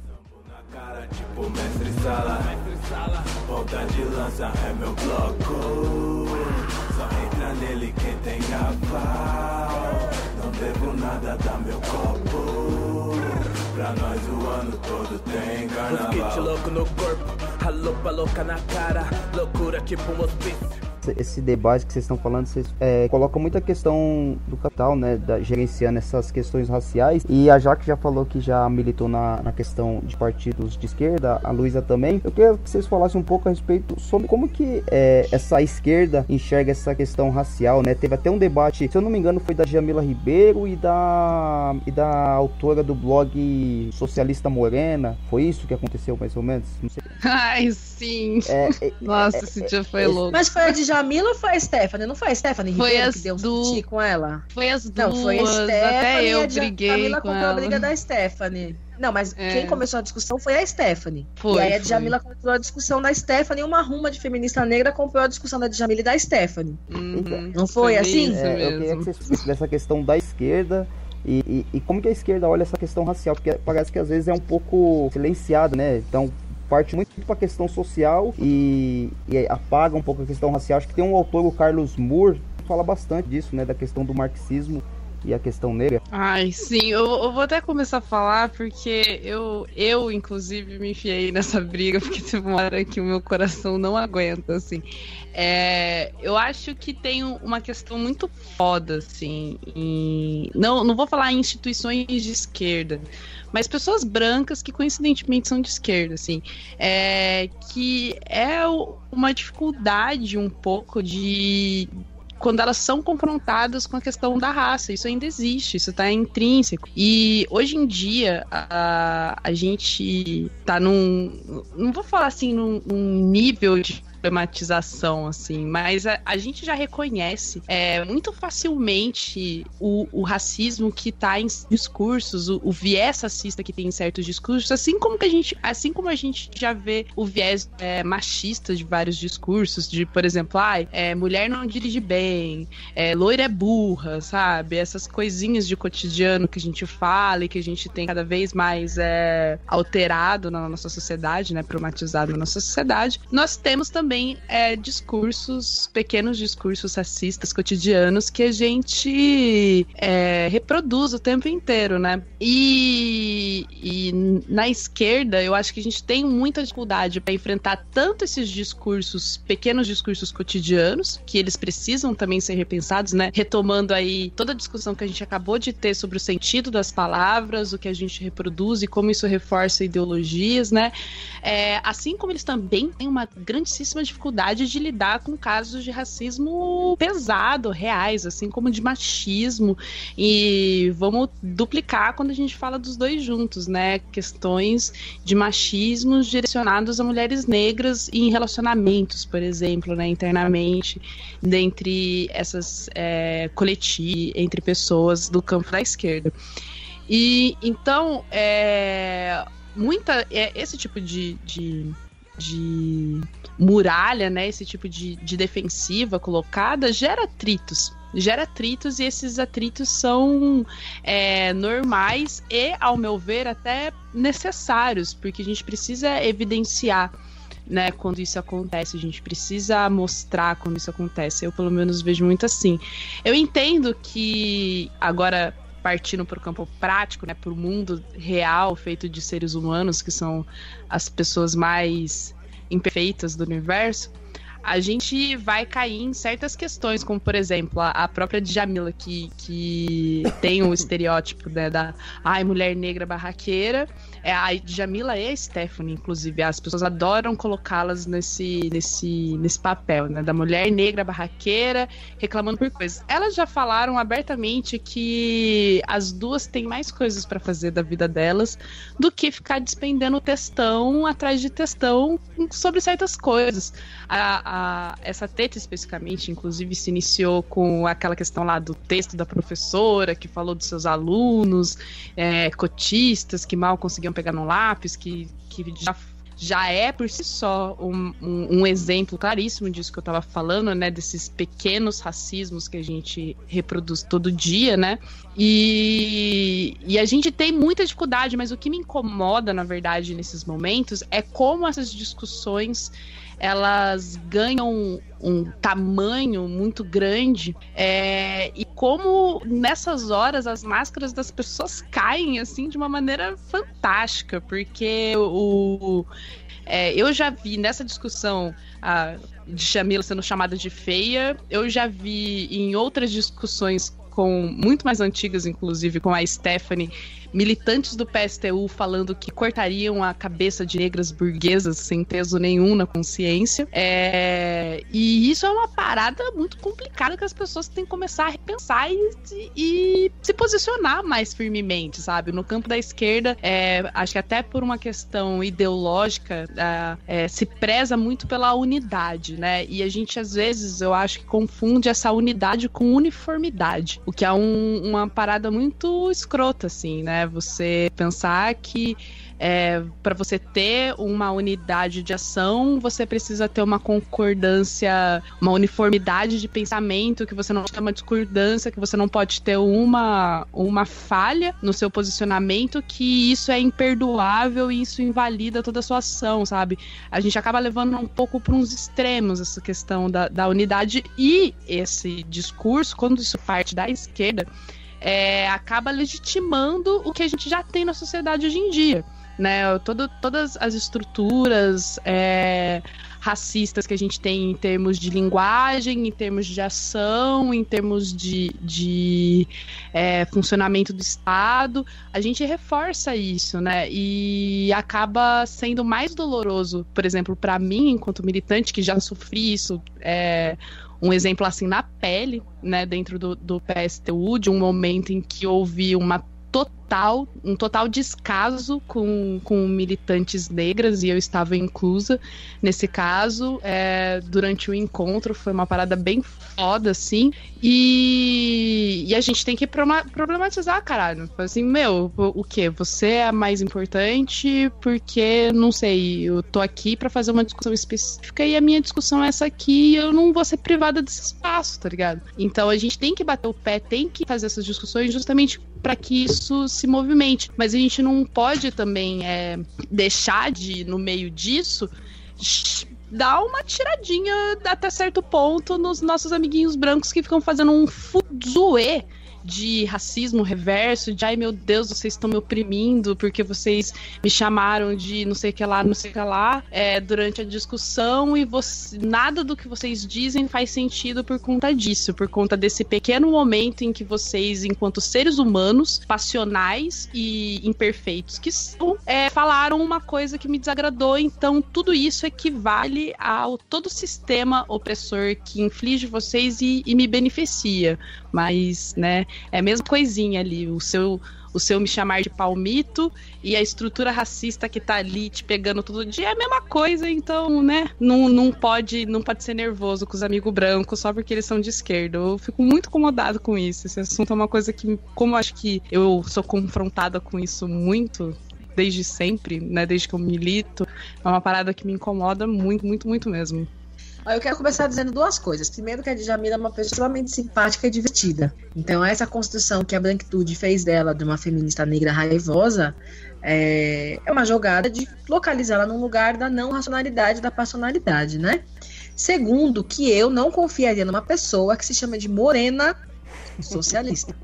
Tipo mestre sala, mestre sala, ponta de lança é meu bloco nele quem tem aval. Não devo nada, dá meu copo. Pra nós o ano todo tem carnaval. Kit louco no corpo, a louca na cara. Loucura tipo um hospício esse debate que vocês estão falando, vocês é, colocam muita questão do capital, né, da, gerenciando essas questões raciais. E a Jaque já falou que já militou na, na questão de partidos de esquerda, a Luísa também. Eu queria que vocês falassem um pouco a respeito sobre como que é, essa esquerda enxerga essa questão racial, né? Teve até um debate, se eu não me engano, foi da Jamila Ribeiro e da, e da autora do blog Socialista Morena. Foi isso que aconteceu, mais ou menos? Não sei. [LAUGHS] Ai, sim. É, é, Nossa, é, esse dia foi louco. Mas foi a de Jamila ou foi a Stephanie? Não foi a Stephanie foi Ribeiro as que deu um com ela? Foi as duas. Não, foi a Stephanie. Até eu briguei Jamila com comprou ela. a briga da Stephanie. Não, mas é. quem começou a discussão foi a Stephanie. Foi, e aí a foi. Djamila comprou a discussão da Stephanie e uma ruma de feminista negra comprou a discussão da Djamila e da Stephanie. Uhum, Não foi, foi assim? Isso É, eu mesmo. queria que você explicasse dessa questão da esquerda e, e, e como que a esquerda olha essa questão racial, porque parece que às vezes é um pouco silenciado, né? Então parte muito para a questão social e, e apaga um pouco a questão racial. Acho que tem um autor, o Carlos Moore, que fala bastante disso, né? Da questão do marxismo e a questão negra. Ai, sim, eu, eu vou até começar a falar porque eu, eu, inclusive, me enfiei nessa [LAUGHS] briga porque teve uma hora que o meu coração não aguenta, assim. É, eu acho que tem uma questão muito foda, assim. Em, não, não vou falar em instituições de esquerda, mas pessoas brancas que coincidentemente são de esquerda, assim, é, que é uma dificuldade um pouco de quando elas são confrontadas com a questão da raça. Isso ainda existe, isso está intrínseco. E hoje em dia a, a gente tá num. Não vou falar assim num, num nível de problematização, assim, mas a, a gente já reconhece é, muito facilmente o, o racismo que está em discursos, o, o viés racista que tem em certos discursos, assim como que a gente, assim como a gente já vê o viés é, machista de vários discursos, de, por exemplo, ah, é, mulher não dirige bem, é, loira é burra, sabe? Essas coisinhas de cotidiano que a gente fala e que a gente tem cada vez mais é, alterado na nossa sociedade, né? Problematizado na nossa sociedade. Nós temos também é, discursos, pequenos discursos racistas cotidianos que a gente é, reproduz o tempo inteiro, né? E, e na esquerda, eu acho que a gente tem muita dificuldade para enfrentar tanto esses discursos, pequenos discursos cotidianos, que eles precisam também ser repensados, né? Retomando aí toda a discussão que a gente acabou de ter sobre o sentido das palavras, o que a gente reproduz e como isso reforça ideologias, né? É, assim como eles também têm uma grandíssima mesma dificuldade de lidar com casos de racismo pesado, reais, assim como de machismo. E vamos duplicar quando a gente fala dos dois juntos, né? Questões de machismos direcionados a mulheres negras em relacionamentos, por exemplo, né? Internamente, dentre essas é, coletivas, entre pessoas do campo da esquerda. E então, é, muita é, esse tipo de, de, de, muralha, né, esse tipo de, de defensiva colocada gera atritos. Gera atritos e esses atritos são é, normais e, ao meu ver, até necessários, porque a gente precisa evidenciar né, quando isso acontece. A gente precisa mostrar quando isso acontece. Eu, pelo menos, vejo muito assim. Eu entendo que agora partindo para o campo prático, né, para o mundo real feito de seres humanos, que são as pessoas mais imperfeitas do universo, a gente vai cair em certas questões, como por exemplo, a, a própria Djamila, que, que tem o estereótipo né, da ai, mulher negra barraqueira, é a Jamila e a Stephanie, inclusive. As pessoas adoram colocá-las nesse, nesse, nesse papel, né? Da mulher negra barraqueira reclamando por coisas. Elas já falaram abertamente que as duas têm mais coisas para fazer da vida delas do que ficar despendendo textão atrás de textão sobre certas coisas. A, a, essa teta especificamente, inclusive, se iniciou com aquela questão lá do texto da professora que falou dos seus alunos, é, cotistas que mal conseguiam pegar no lápis, que, que já já é por si só um, um, um, exemplo claríssimo disso que eu estava falando, né? Desses pequenos racismos que a gente reproduz todo dia, né? E, e a gente tem muita dificuldade, mas o que me incomoda, na verdade, nesses momentos é como essas discussões elas ganham um tamanho muito grande é, e como nessas horas as máscaras das pessoas caem assim de uma maneira fantástica porque o é, eu já vi nessa discussão a, de Chamila sendo chamada de feia, eu já vi em outras discussões com muito mais antigas, inclusive, com a Stephanie, militantes do PSTU falando que cortariam a cabeça de negras burguesas sem peso nenhum na consciência. É... E isso é uma parada muito complicada que as pessoas têm que começar a repensar e, e se posicionar mais firmemente, sabe? No campo da esquerda, é, acho que até por uma questão ideológica, é, se preza muito pela unidade, né? E a gente, às vezes, eu acho que confunde essa unidade com uniformidade, o que é um, uma parada muito escrota, assim, né? Você pensar que é, para você ter uma unidade de ação, você precisa ter uma concordância, uma uniformidade de pensamento, que você não ter uma discordância, que você não pode ter uma, uma falha no seu posicionamento, que isso é imperdoável e isso invalida toda a sua ação, sabe? A gente acaba levando um pouco para uns extremos essa questão da, da unidade e esse discurso, quando isso parte da esquerda, é, acaba legitimando o que a gente já tem na sociedade hoje em dia. Né? Todo, todas as estruturas é, racistas que a gente tem em termos de linguagem, em termos de ação, em termos de, de é, funcionamento do Estado, a gente reforça isso, né? E acaba sendo mais doloroso, por exemplo, para mim, enquanto militante, que já sofri isso é, um exemplo assim na pele, né, dentro do, do PSTU, de um momento em que houve uma total, um total descaso com, com militantes negras e eu estava inclusa nesse caso. É, durante o encontro foi uma parada bem foda, assim. E, e a gente tem que problematizar, caralho. Assim, meu, o, que? Você é mais importante porque, não sei, eu tô aqui para fazer uma discussão específica e a minha discussão é essa aqui e eu não vou ser privada desse espaço, tá ligado? Então a gente tem que bater o pé, tem que fazer essas discussões justamente para que isso se movimente. Mas a gente não pode também é, deixar de, no meio disso, dar uma tiradinha até certo ponto nos nossos amiguinhos brancos que ficam fazendo um fuzuê de racismo reverso, de ai meu Deus, vocês estão me oprimindo porque vocês me chamaram de não sei o que lá, não sei o que lá, é, durante a discussão e você, nada do que vocês dizem faz sentido por conta disso, por conta desse pequeno momento em que vocês, enquanto seres humanos, passionais e imperfeitos que são, é, falaram uma coisa que me desagradou, então tudo isso equivale ao todo o sistema opressor que inflige vocês e, e me beneficia. Mas, né, é a mesma coisinha ali, o seu o seu me chamar de palmito e a estrutura racista que tá ali te pegando todo dia é a mesma coisa, então, né? Não, não pode não pode ser nervoso com os amigos brancos só porque eles são de esquerda. Eu fico muito incomodado com isso. Esse assunto é uma coisa que, como eu acho que eu sou confrontada com isso muito desde sempre, né? Desde que eu milito, é uma parada que me incomoda muito, muito, muito mesmo. Eu quero começar dizendo duas coisas. Primeiro, que a Djamila é uma pessoa extremamente simpática e divertida. Então, essa construção que a branquitude fez dela de uma feminista negra raivosa é, é uma jogada de localizá-la num lugar da não racionalidade, da passionalidade, né? Segundo, que eu não confiaria numa pessoa que se chama de morena socialista.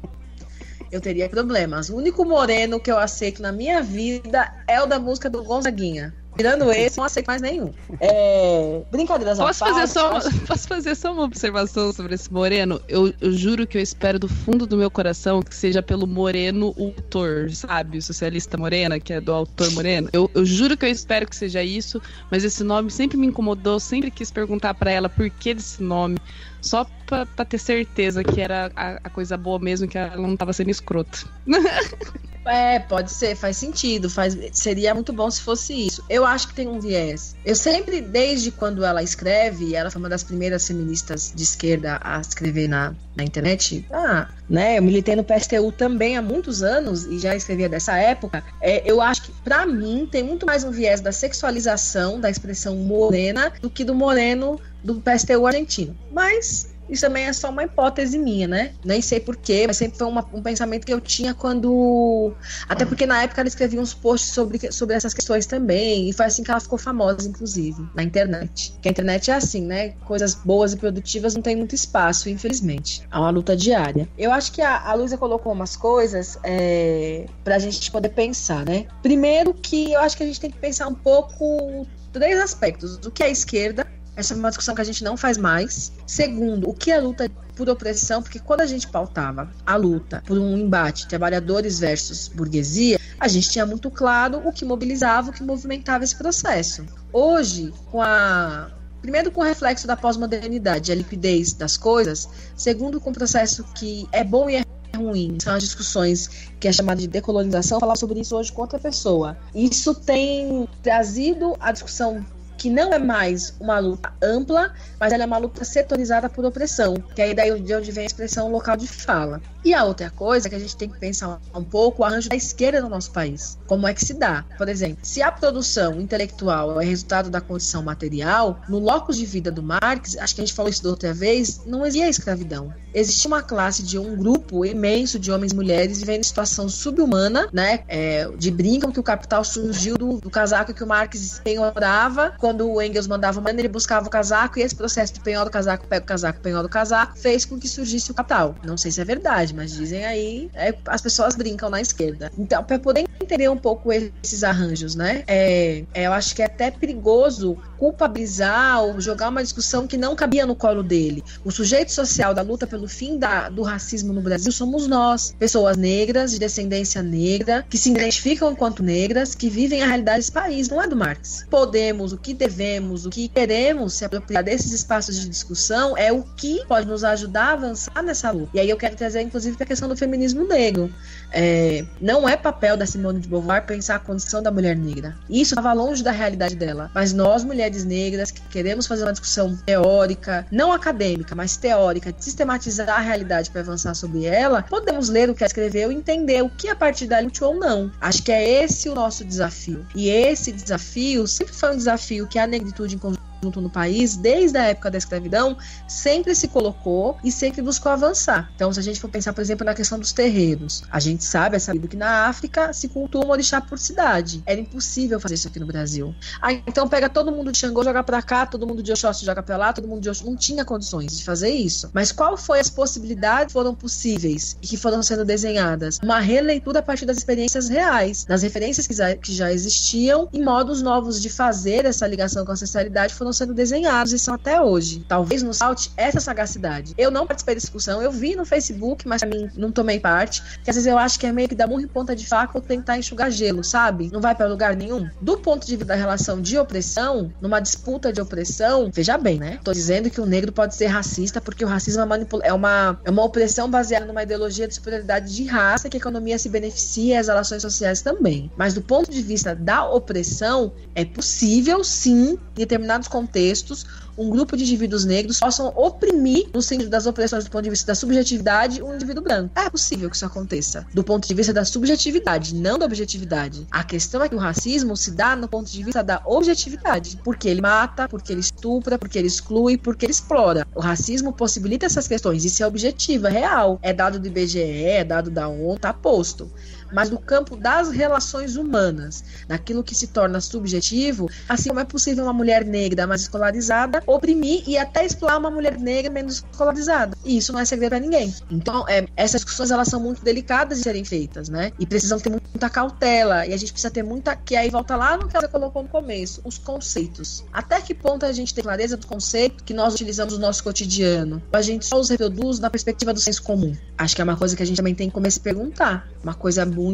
Eu teria problemas. O único moreno que eu aceito na minha vida é o da música do Gonzaguinha. Tirando esse, não aceito mais nenhum. É... Brincadeiras posso à fazer só, acho- [LAUGHS] Posso fazer só uma observação sobre esse moreno? Eu, eu juro que eu espero do fundo do meu coração que seja pelo Moreno autor, sabe? O socialista Morena, que é do autor Moreno. Eu, eu juro que eu espero que seja isso, mas esse nome sempre me incomodou, sempre quis perguntar pra ela por que desse nome. Só pra, pra ter certeza que era a, a coisa boa mesmo, que ela não tava sendo escrota. [LAUGHS] É, pode ser, faz sentido. Faz, seria muito bom se fosse isso. Eu acho que tem um viés. Eu sempre, desde quando ela escreve, ela foi uma das primeiras feministas de esquerda a escrever na, na internet. Ah, né? Eu militei no PSTU também há muitos anos e já escrevia dessa época. É, eu acho que, pra mim, tem muito mais um viés da sexualização da expressão morena do que do moreno do PSTU argentino. Mas isso também é só uma hipótese minha, né? Nem sei porquê, mas sempre foi uma- um pensamento que eu tinha quando. Até porque na época ela escrevia uns posts sobre, sobre essas questões também. E foi assim que ela ficou famosa, inclusive, na internet. Porque a internet é assim, né? Coisas boas e produtivas não tem muito espaço, infelizmente. É uma luta diária. Eu acho que a, a Luísa colocou umas coisas é, pra gente poder pensar, né? Primeiro que eu acho que a gente tem que pensar um pouco três aspectos. O que é esquerda, essa é uma discussão que a gente não faz mais. Segundo, o que é luta por opressão? Porque quando a gente pautava a luta por um embate trabalhadores versus burguesia, a gente tinha muito claro o que mobilizava, o que movimentava esse processo. Hoje, com a Primeiro, com o reflexo da pós-modernidade, a liquidez das coisas. Segundo, com o processo que é bom e é ruim. São as discussões que é chamada de decolonização. Falar sobre isso hoje com outra pessoa. Isso tem trazido a discussão que não é mais uma luta ampla, mas ela é uma luta setorizada por opressão, que aí daí de onde vem a expressão local de fala. E a outra coisa é que a gente tem que pensar um pouco o arranjo da esquerda no nosso país. Como é que se dá? Por exemplo, se a produção intelectual é resultado da condição material, no locus de vida do Marx, acho que a gente falou isso da outra vez, não existia escravidão. Existia uma classe de um grupo imenso de homens e mulheres vivendo em situação subhumana, né? É, de brincam que o capital surgiu do, do casaco que o Marx penhorava. Quando o Engels mandava uma ele buscava o casaco, e esse processo de penhor do casaco, pega o casaco, penhor do casaco, fez com que surgisse o capital. Não sei se é verdade, mas dizem aí, é, as pessoas brincam na esquerda. Então, para poder entender um pouco esses arranjos, né? É, é, eu acho que é até perigoso culpabilizar ou jogar uma discussão que não cabia no colo dele. O sujeito social da luta pelo fim da, do racismo no Brasil somos nós, pessoas negras, de descendência negra, que se identificam enquanto negras, que vivem a realidade desse país, não é do Marx. Podemos, o que devemos, o que queremos se apropriar desses espaços de discussão é o que pode nos ajudar a avançar nessa luta. E aí eu quero trazer, inclusive, a questão do feminismo negro. É, não é papel da Simone de Beauvoir pensar a condição da mulher negra. Isso estava longe da realidade dela. Mas nós, mulheres negras, que queremos fazer uma discussão teórica, não acadêmica, mas teórica, sistematizar a realidade para avançar sobre ela, podemos ler o que ela escreveu e entender o que a partir dali útil ou não. Acho que é esse o nosso desafio. E esse desafio sempre foi um desafio que a negritude em conjunto junto no país, desde a época da escravidão, sempre se colocou e sempre buscou avançar. Então, se a gente for pensar, por exemplo, na questão dos terreiros, a gente sabe, é sabido que na África se cultua um orixá por cidade. Era impossível fazer isso aqui no Brasil. Ah, então pega todo mundo de Xangô, joga pra cá, todo mundo de Oxóssi joga pra lá, todo mundo de Oxóssi. Não tinha condições de fazer isso. Mas qual foi as possibilidades que foram possíveis e que foram sendo desenhadas? Uma releitura a partir das experiências reais, das referências que já, existiam e modos novos de fazer essa ligação com a ancestralidade foram sendo desenhados e são até hoje. Talvez nos salte essa sagacidade. Eu não participei da discussão, eu vi no Facebook, mas pra mim não tomei parte, que às vezes eu acho que é meio que dar murro em ponta de faca ou tentar enxugar gelo, sabe? Não vai para lugar nenhum. Do ponto de vista da relação de opressão, numa disputa de opressão, veja bem, né? Tô dizendo que o negro pode ser racista porque o racismo é, manipula é, uma, é uma opressão baseada numa ideologia de superioridade de raça que a economia se beneficia e as relações sociais também. Mas do ponto de vista da opressão, é possível sim, determinados contextos, um grupo de indivíduos negros possam oprimir, no sentido das opressões do ponto de vista da subjetividade, um indivíduo branco. É possível que isso aconteça, do ponto de vista da subjetividade, não da objetividade. A questão é que o racismo se dá no ponto de vista da objetividade, porque ele mata, porque ele estupra, porque ele exclui, porque ele explora. O racismo possibilita essas questões, isso é objetivo, é real. É dado do IBGE, é dado da ONU, tá posto mas no campo das relações humanas, naquilo que se torna subjetivo, assim como é possível uma mulher negra mais escolarizada oprimir e até explorar uma mulher negra menos escolarizada. E isso não é segredo para ninguém. Então, é, essas discussões elas são muito delicadas de serem feitas, né? E precisam ter muita cautela. E a gente precisa ter muita. Que aí volta lá no que você colocou no começo: os conceitos. Até que ponto a gente tem clareza do conceito que nós utilizamos no nosso cotidiano? A gente só os reproduz na perspectiva do senso comum. Acho que é uma coisa que a gente também tem que começar a perguntar. Uma coisa muito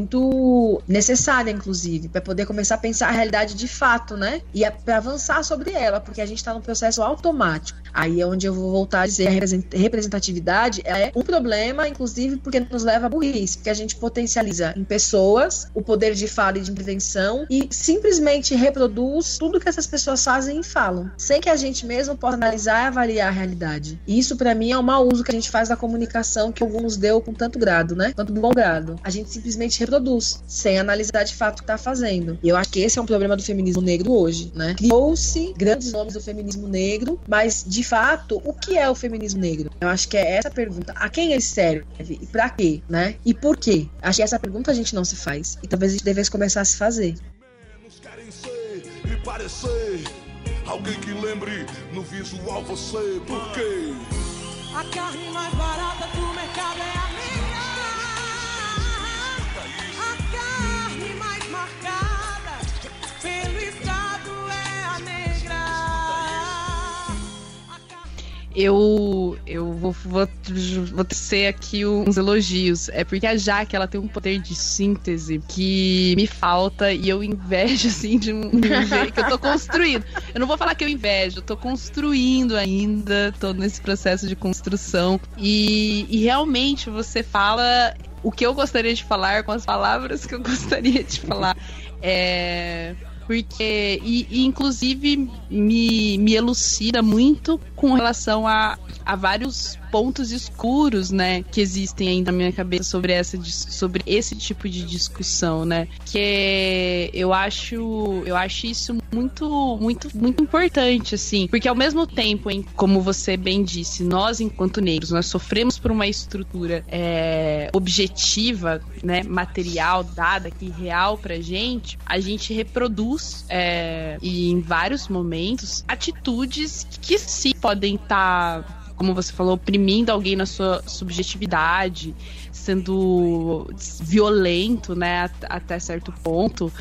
necessária, inclusive, para poder começar a pensar a realidade de fato, né? E para avançar sobre ela, porque a gente está num processo automático. Aí é onde eu vou voltar a dizer a representatividade é um problema, inclusive, porque nos leva a burrice, porque a gente potencializa em pessoas o poder de fala e de intervenção e simplesmente reproduz tudo que essas pessoas fazem e falam, sem que a gente mesmo possa analisar e avaliar a realidade. Isso, para mim, é um mau uso que a gente faz da comunicação que alguns deu com tanto grado, né? Tanto bom grado. A gente simplesmente reproduz, sem analisar de fato o que tá fazendo. E eu acho que esse é um problema do feminismo negro hoje, né? Criou-se grandes nomes do feminismo negro, mas de fato, o que é o feminismo negro? Eu acho que é essa pergunta. A quem ele serve? E pra quê? Né? E por quê? Acho que essa pergunta a gente não se faz. E talvez a gente devesse começar a se fazer. querem ser e parecer alguém que lembre no visual você. Por quê? A carne mais barata do mercado é a Eu, eu vou, vou, vou tecer aqui uns elogios. É porque a Jaque, ela tem um poder de síntese que me falta e eu invejo, [LAUGHS] assim, de um, de um jeito que eu tô construindo. Eu não vou falar que eu invejo, eu tô construindo ainda, tô nesse processo de construção. E, e realmente você fala o que eu gostaria de falar com as palavras que eu [LAUGHS] gostaria de falar. É porque e, e, inclusive me, me elucida muito com relação a, a vários pontos escuros, né, que existem ainda na minha cabeça sobre essa sobre esse tipo de discussão, né? Que eu acho eu acho isso muito muito muito importante assim, porque ao mesmo tempo em como você bem disse, nós enquanto negros nós sofremos por uma estrutura é, objetiva, né, material dada aqui real pra gente, a gente reproduz é, e em vários momentos atitudes que sim podem estar tá como você falou, oprimindo alguém na sua subjetividade, sendo violento, né, até certo ponto.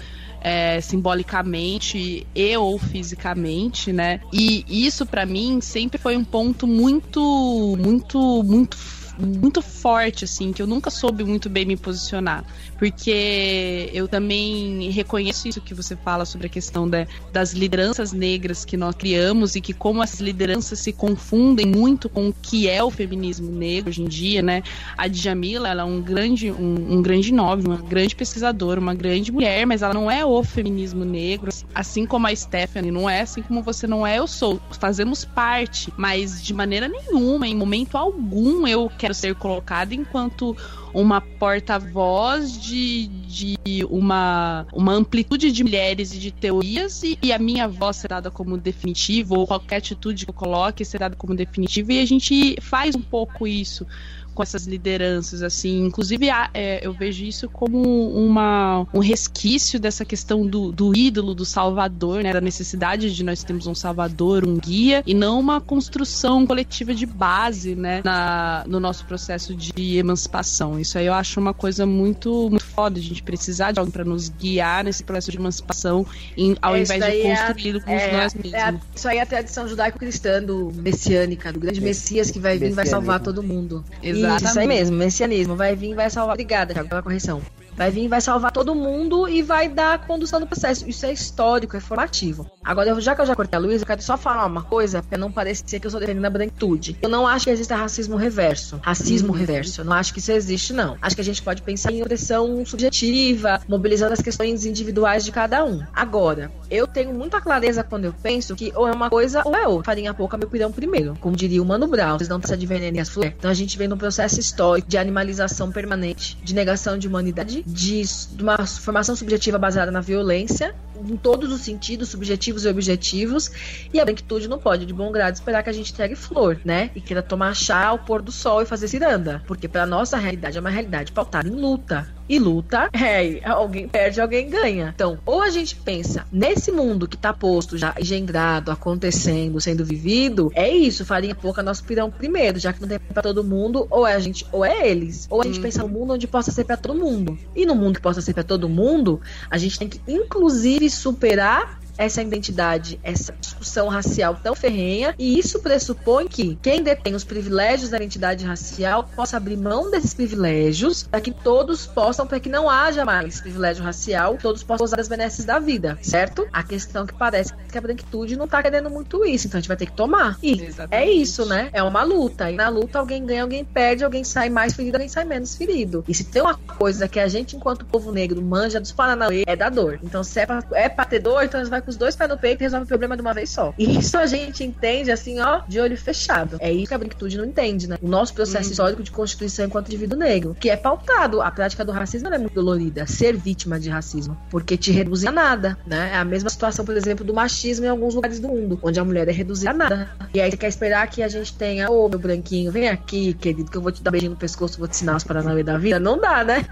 É, simbolicamente e ou fisicamente, né? E isso para mim sempre foi um ponto muito, muito, muito muito forte, assim, que eu nunca soube muito bem me posicionar. Porque eu também reconheço isso que você fala sobre a questão da, das lideranças negras que nós criamos e que como essas lideranças se confundem muito com o que é o feminismo negro hoje em dia, né? A Djamila, ela é um grande, um, um grande nome, uma grande pesquisadora, uma grande mulher, mas ela não é o feminismo negro, assim como a Stephanie não é, assim como você não é, eu sou. Fazemos parte, mas de maneira nenhuma, em momento algum, eu quero ser colocada enquanto uma porta-voz de, de uma, uma amplitude de mulheres e de teorias, e, e a minha voz ser dada como definitiva, ou qualquer atitude que eu coloque ser dada como definitiva, e a gente faz um pouco isso com essas lideranças, assim. Inclusive, é, eu vejo isso como uma, um resquício dessa questão do, do ídolo, do salvador, né? Da necessidade de nós termos um salvador, um guia, e não uma construção coletiva de base, né? Na, no nosso processo de emancipação. Isso aí eu acho uma coisa muito, muito foda, a gente precisar de alguém para nos guiar nesse processo de emancipação, em, ao É, invés de daí é com é, nós é mesmos. a- isso aí é a tradição judaico-cristã do messiânica, do grande Messias que vai vir e vai salvar todo mundo. Exatamente. Isso aí mesmo, messianismo. Vai vir e vai salvar. Obrigada, Thiago, pela correção. Vai vir vai salvar todo mundo e vai dar a condução do processo. Isso é histórico, é formativo. Agora, já que eu já cortei a Luísa, eu quero só falar uma coisa pra não parecer que eu sou defendendo a branquitude. Eu não acho que exista racismo reverso. Racismo reverso. Eu não acho que isso existe, não. Acho que a gente pode pensar em opressão subjetiva, mobilizando as questões individuais de cada um. Agora, eu tenho muita clareza quando eu penso que ou é uma coisa ou é outra. Farinha pouca, meu pirão primeiro. Como diria o Mano Brown, vocês não precisam de veneno e as flores. Então a gente vem num processo histórico de animalização permanente, de negação de humanidade, de, de uma formação subjetiva baseada na violência, em todos os sentidos, subjetivos e objetivos. E a branquitude não pode, de bom grado, esperar que a gente entregue flor, né? E queira tomar chá ao pôr do sol e fazer ciranda. Porque pra nossa realidade é uma realidade pautada em luta. E luta, é, alguém perde, alguém ganha. Então, ou a gente pensa nesse mundo que tá posto, já engendrado, acontecendo, sendo vivido, é isso, farinha pouca, nosso pirão primeiro, já que não tem pra todo mundo, ou é a gente, ou é eles. Ou a gente pensa num mundo onde possa ser pra todo mundo. E no mundo que possa ser pra todo mundo, a gente tem que, inclusive, superar essa identidade, essa discussão racial tão ferrenha, e isso pressupõe que quem detém os privilégios da identidade racial possa abrir mão desses privilégios para que todos possam, para que não haja mais privilégio racial, todos possam usar as benesses da vida, certo? A questão que parece que a branquitude não tá querendo muito isso, então a gente vai ter que tomar. E é Exatamente. isso, né? É uma luta. E na luta alguém ganha, alguém perde, alguém sai mais ferido, alguém sai menos ferido. E se tem uma coisa que a gente, enquanto povo negro, manja dos Paranauê, é da dor. Então, se é pra, é pra ter dor, então a gente vai com os dois pés no peito e resolve o problema de uma vez só. E isso a gente entende, assim, ó, de olho fechado. É isso que a branquitude não entende, né? O nosso processo histórico de constituição enquanto indivíduo negro, que é pautado, a prática do racismo é muito dolorida. Ser vítima de racismo, porque te reduz a nada, né? É a mesma situação, por exemplo, do machismo em alguns lugares do mundo, onde a mulher é reduzida a nada. E aí você quer esperar que a gente tenha, ô meu branquinho, vem aqui, querido, que eu vou te dar um beijinho no pescoço, vou te ensinar os paranauê da vida. Não dá, né?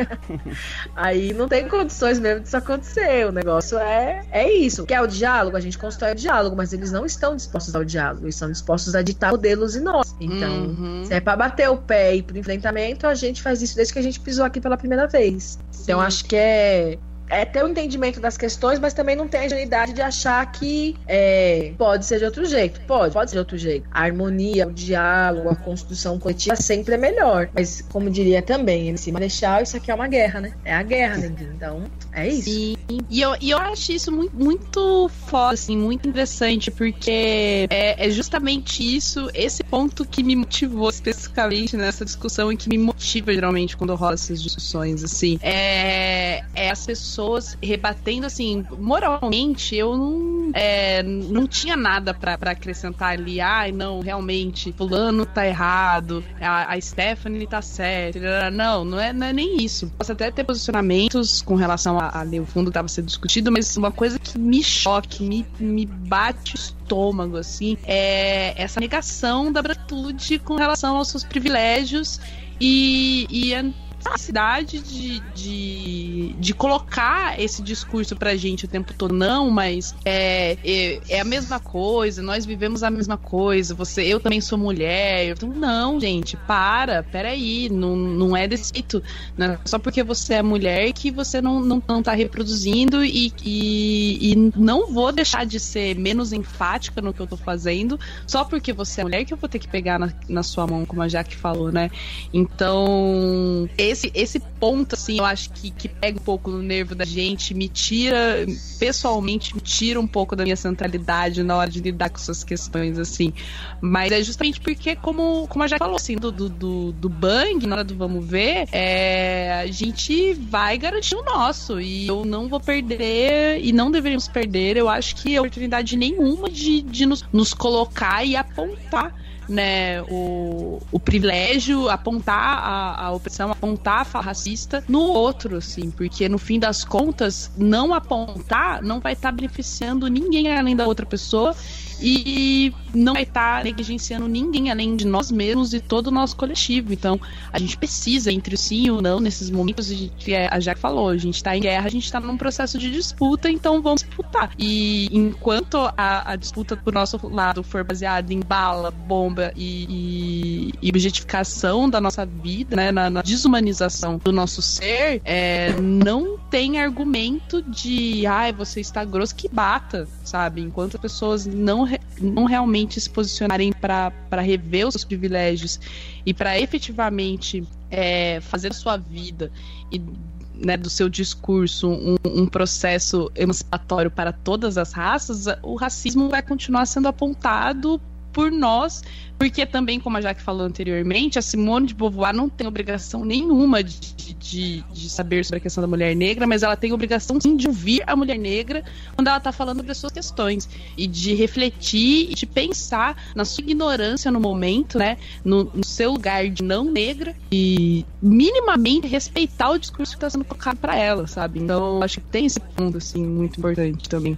[LAUGHS] aí não tem condições mesmo disso acontecer. O negócio é, é isso. Quer o diálogo? A gente constrói o diálogo, mas eles não estão dispostos ao diálogo, eles estão dispostos a ditar modelos e nós. Então, Uhum. se é pra bater o pé e ir pro enfrentamento, a gente faz isso desde que a gente pisou aqui pela primeira vez. Então, acho que é. É ter o entendimento das questões, mas também não tem a ingenuidade de achar que é, pode ser de outro jeito. Pode, pode ser de outro jeito. A harmonia, o diálogo, a construção coletiva sempre é melhor. Mas, como diria também, MC Marechal, isso aqui é uma guerra, né? É a guerra, neguinho. Então, é isso. Sim. E eu, e eu acho isso muito, muito foda, assim, muito interessante, porque é, é justamente isso, esse ponto que me motivou especificamente nessa discussão e que me motiva geralmente quando rola essas discussões, assim. É, é as pessoas rebatendo, assim, moralmente, eu não, é, não tinha nada pra acrescentar ali. Ai, não, realmente, fulano tá errado, a, a Stephanie tá certa. Não, não é, não é nem isso. Posso até ter posicionamentos com relação a, a o fundo estava sendo discutido, mas uma coisa que me choque, me, me bate o estômago, assim, é essa negação da branquitude com relação aos seus privilégios e, e necessidade de, de, de colocar esse discurso pra gente o tempo todo, não, mas é, é, é a mesma coisa, nós vivemos a mesma coisa, você, eu também sou mulher. Então, não, gente, para, peraí, não, não é desse jeito. Não é só porque você é mulher que você não, não, não tá reproduzindo e, e, e não vou deixar de ser menos enfática no que eu tô fazendo, só porque você é mulher que eu vou ter que pegar na, na sua mão, como a Jaque falou, né? Então, esse, esse ponto, assim, eu acho que, que pega um pouco no nervo da gente, me tira, pessoalmente, me tira um pouco da minha centralidade na hora de lidar com essas questões, assim. Mas é justamente porque, como, como a Jaque falou, assim, do, do, do, bang, na hora do vamos ver, é, a gente vai garantir o nosso. E eu não vou perder, e não deveríamos perder, eu acho que oportunidade nenhuma de, de nos, nos colocar e apontar né, o, o privilégio, apontar a, a opressão, apontar a fala racista no outro, assim, porque no fim das contas, não apontar não vai estar tá beneficiando ninguém além da outra pessoa. E não vai estar tá negligenciando ninguém além de nós mesmos e todo o nosso coletivo. Então, a gente precisa, entre o sim e o não, nesses momentos, gente, é, a Jack falou, a gente está em guerra, a gente está num processo de disputa, então vamos disputar. E enquanto a, a disputa do nosso lado for baseada em bala, bomba e, e, e objetificação da nossa vida, né, na, na desumanização do nosso ser, é, não tem argumento de, ai, você está grosso, que bata, sabe? Enquanto as pessoas não não realmente se posicionarem para rever os seus privilégios e para efetivamente é, fazer sua vida e né, do seu discurso um, um, processo emancipatório para todas as raças, o racismo vai continuar sendo apontado por nós porque também, como a Jaque falou anteriormente, a Simone de Beauvoir não tem obrigação nenhuma de, de, de, saber sobre a questão da mulher negra, mas ela tem obrigação sim de ouvir a mulher negra quando ela está falando das suas questões. E de refletir e de pensar na sua ignorância no momento, né? No, no seu lugar de não negra e minimamente respeitar o discurso que está sendo colocado para ela, sabe? Então, acho que tem esse ponto, assim, muito importante também.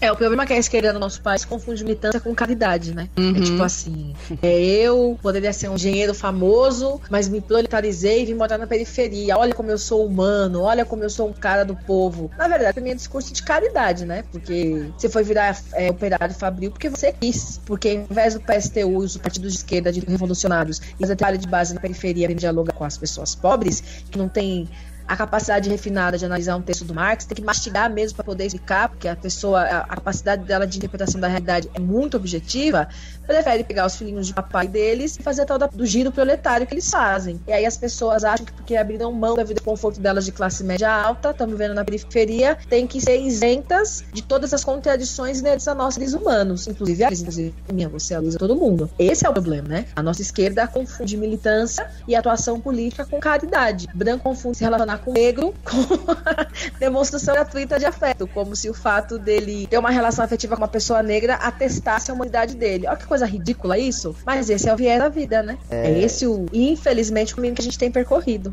É, o problema é que a esquerda no nosso país confunde militância com caridade, né? É uhum. É tipo assim, é, eu poderia ser um engenheiro famoso, mas me proletarizei e vim morar na periferia. Olha como eu sou humano, olha como eu sou um cara do povo. Na verdade, também é discurso de caridade, né? Porque você foi virar é, operário fabril porque você quis. Porque ao invés do PSTU e os partidos de esquerda, de revolucionários, e fazer trabalho de base na periferia, dialogar com as pessoas pobres, que não tem a capacidade refinada de analisar um texto do Marx, tem que mastigar mesmo para poder explicar, porque a pessoa, a, capacidade dela de interpretação da realidade é muito objetiva, prefere pegar os filhinhos de papai deles e fazer tal do giro proletário que eles fazem. E aí as pessoas acham que porque abriram mão da vida e conforto delas de classe média alta, estão vivendo na periferia, tem que ser isentas de todas as contradições inerentes a nós seres humanos, inclusive a inclusive minha, você, a Luísa, todo mundo. Esse é o problema, né? A nossa esquerda confunde militância e atuação política com caridade. Branco confunde se relacionar com negro [LAUGHS] com demonstração gratuita de afeto, como se o fato dele ter uma relação afetiva com uma pessoa negra atestasse a humanidade dele. Olha que coisa ridícula isso, mas esse é o viés da vida, né? É, é esse o, infelizmente, o caminho que a gente tem percorrido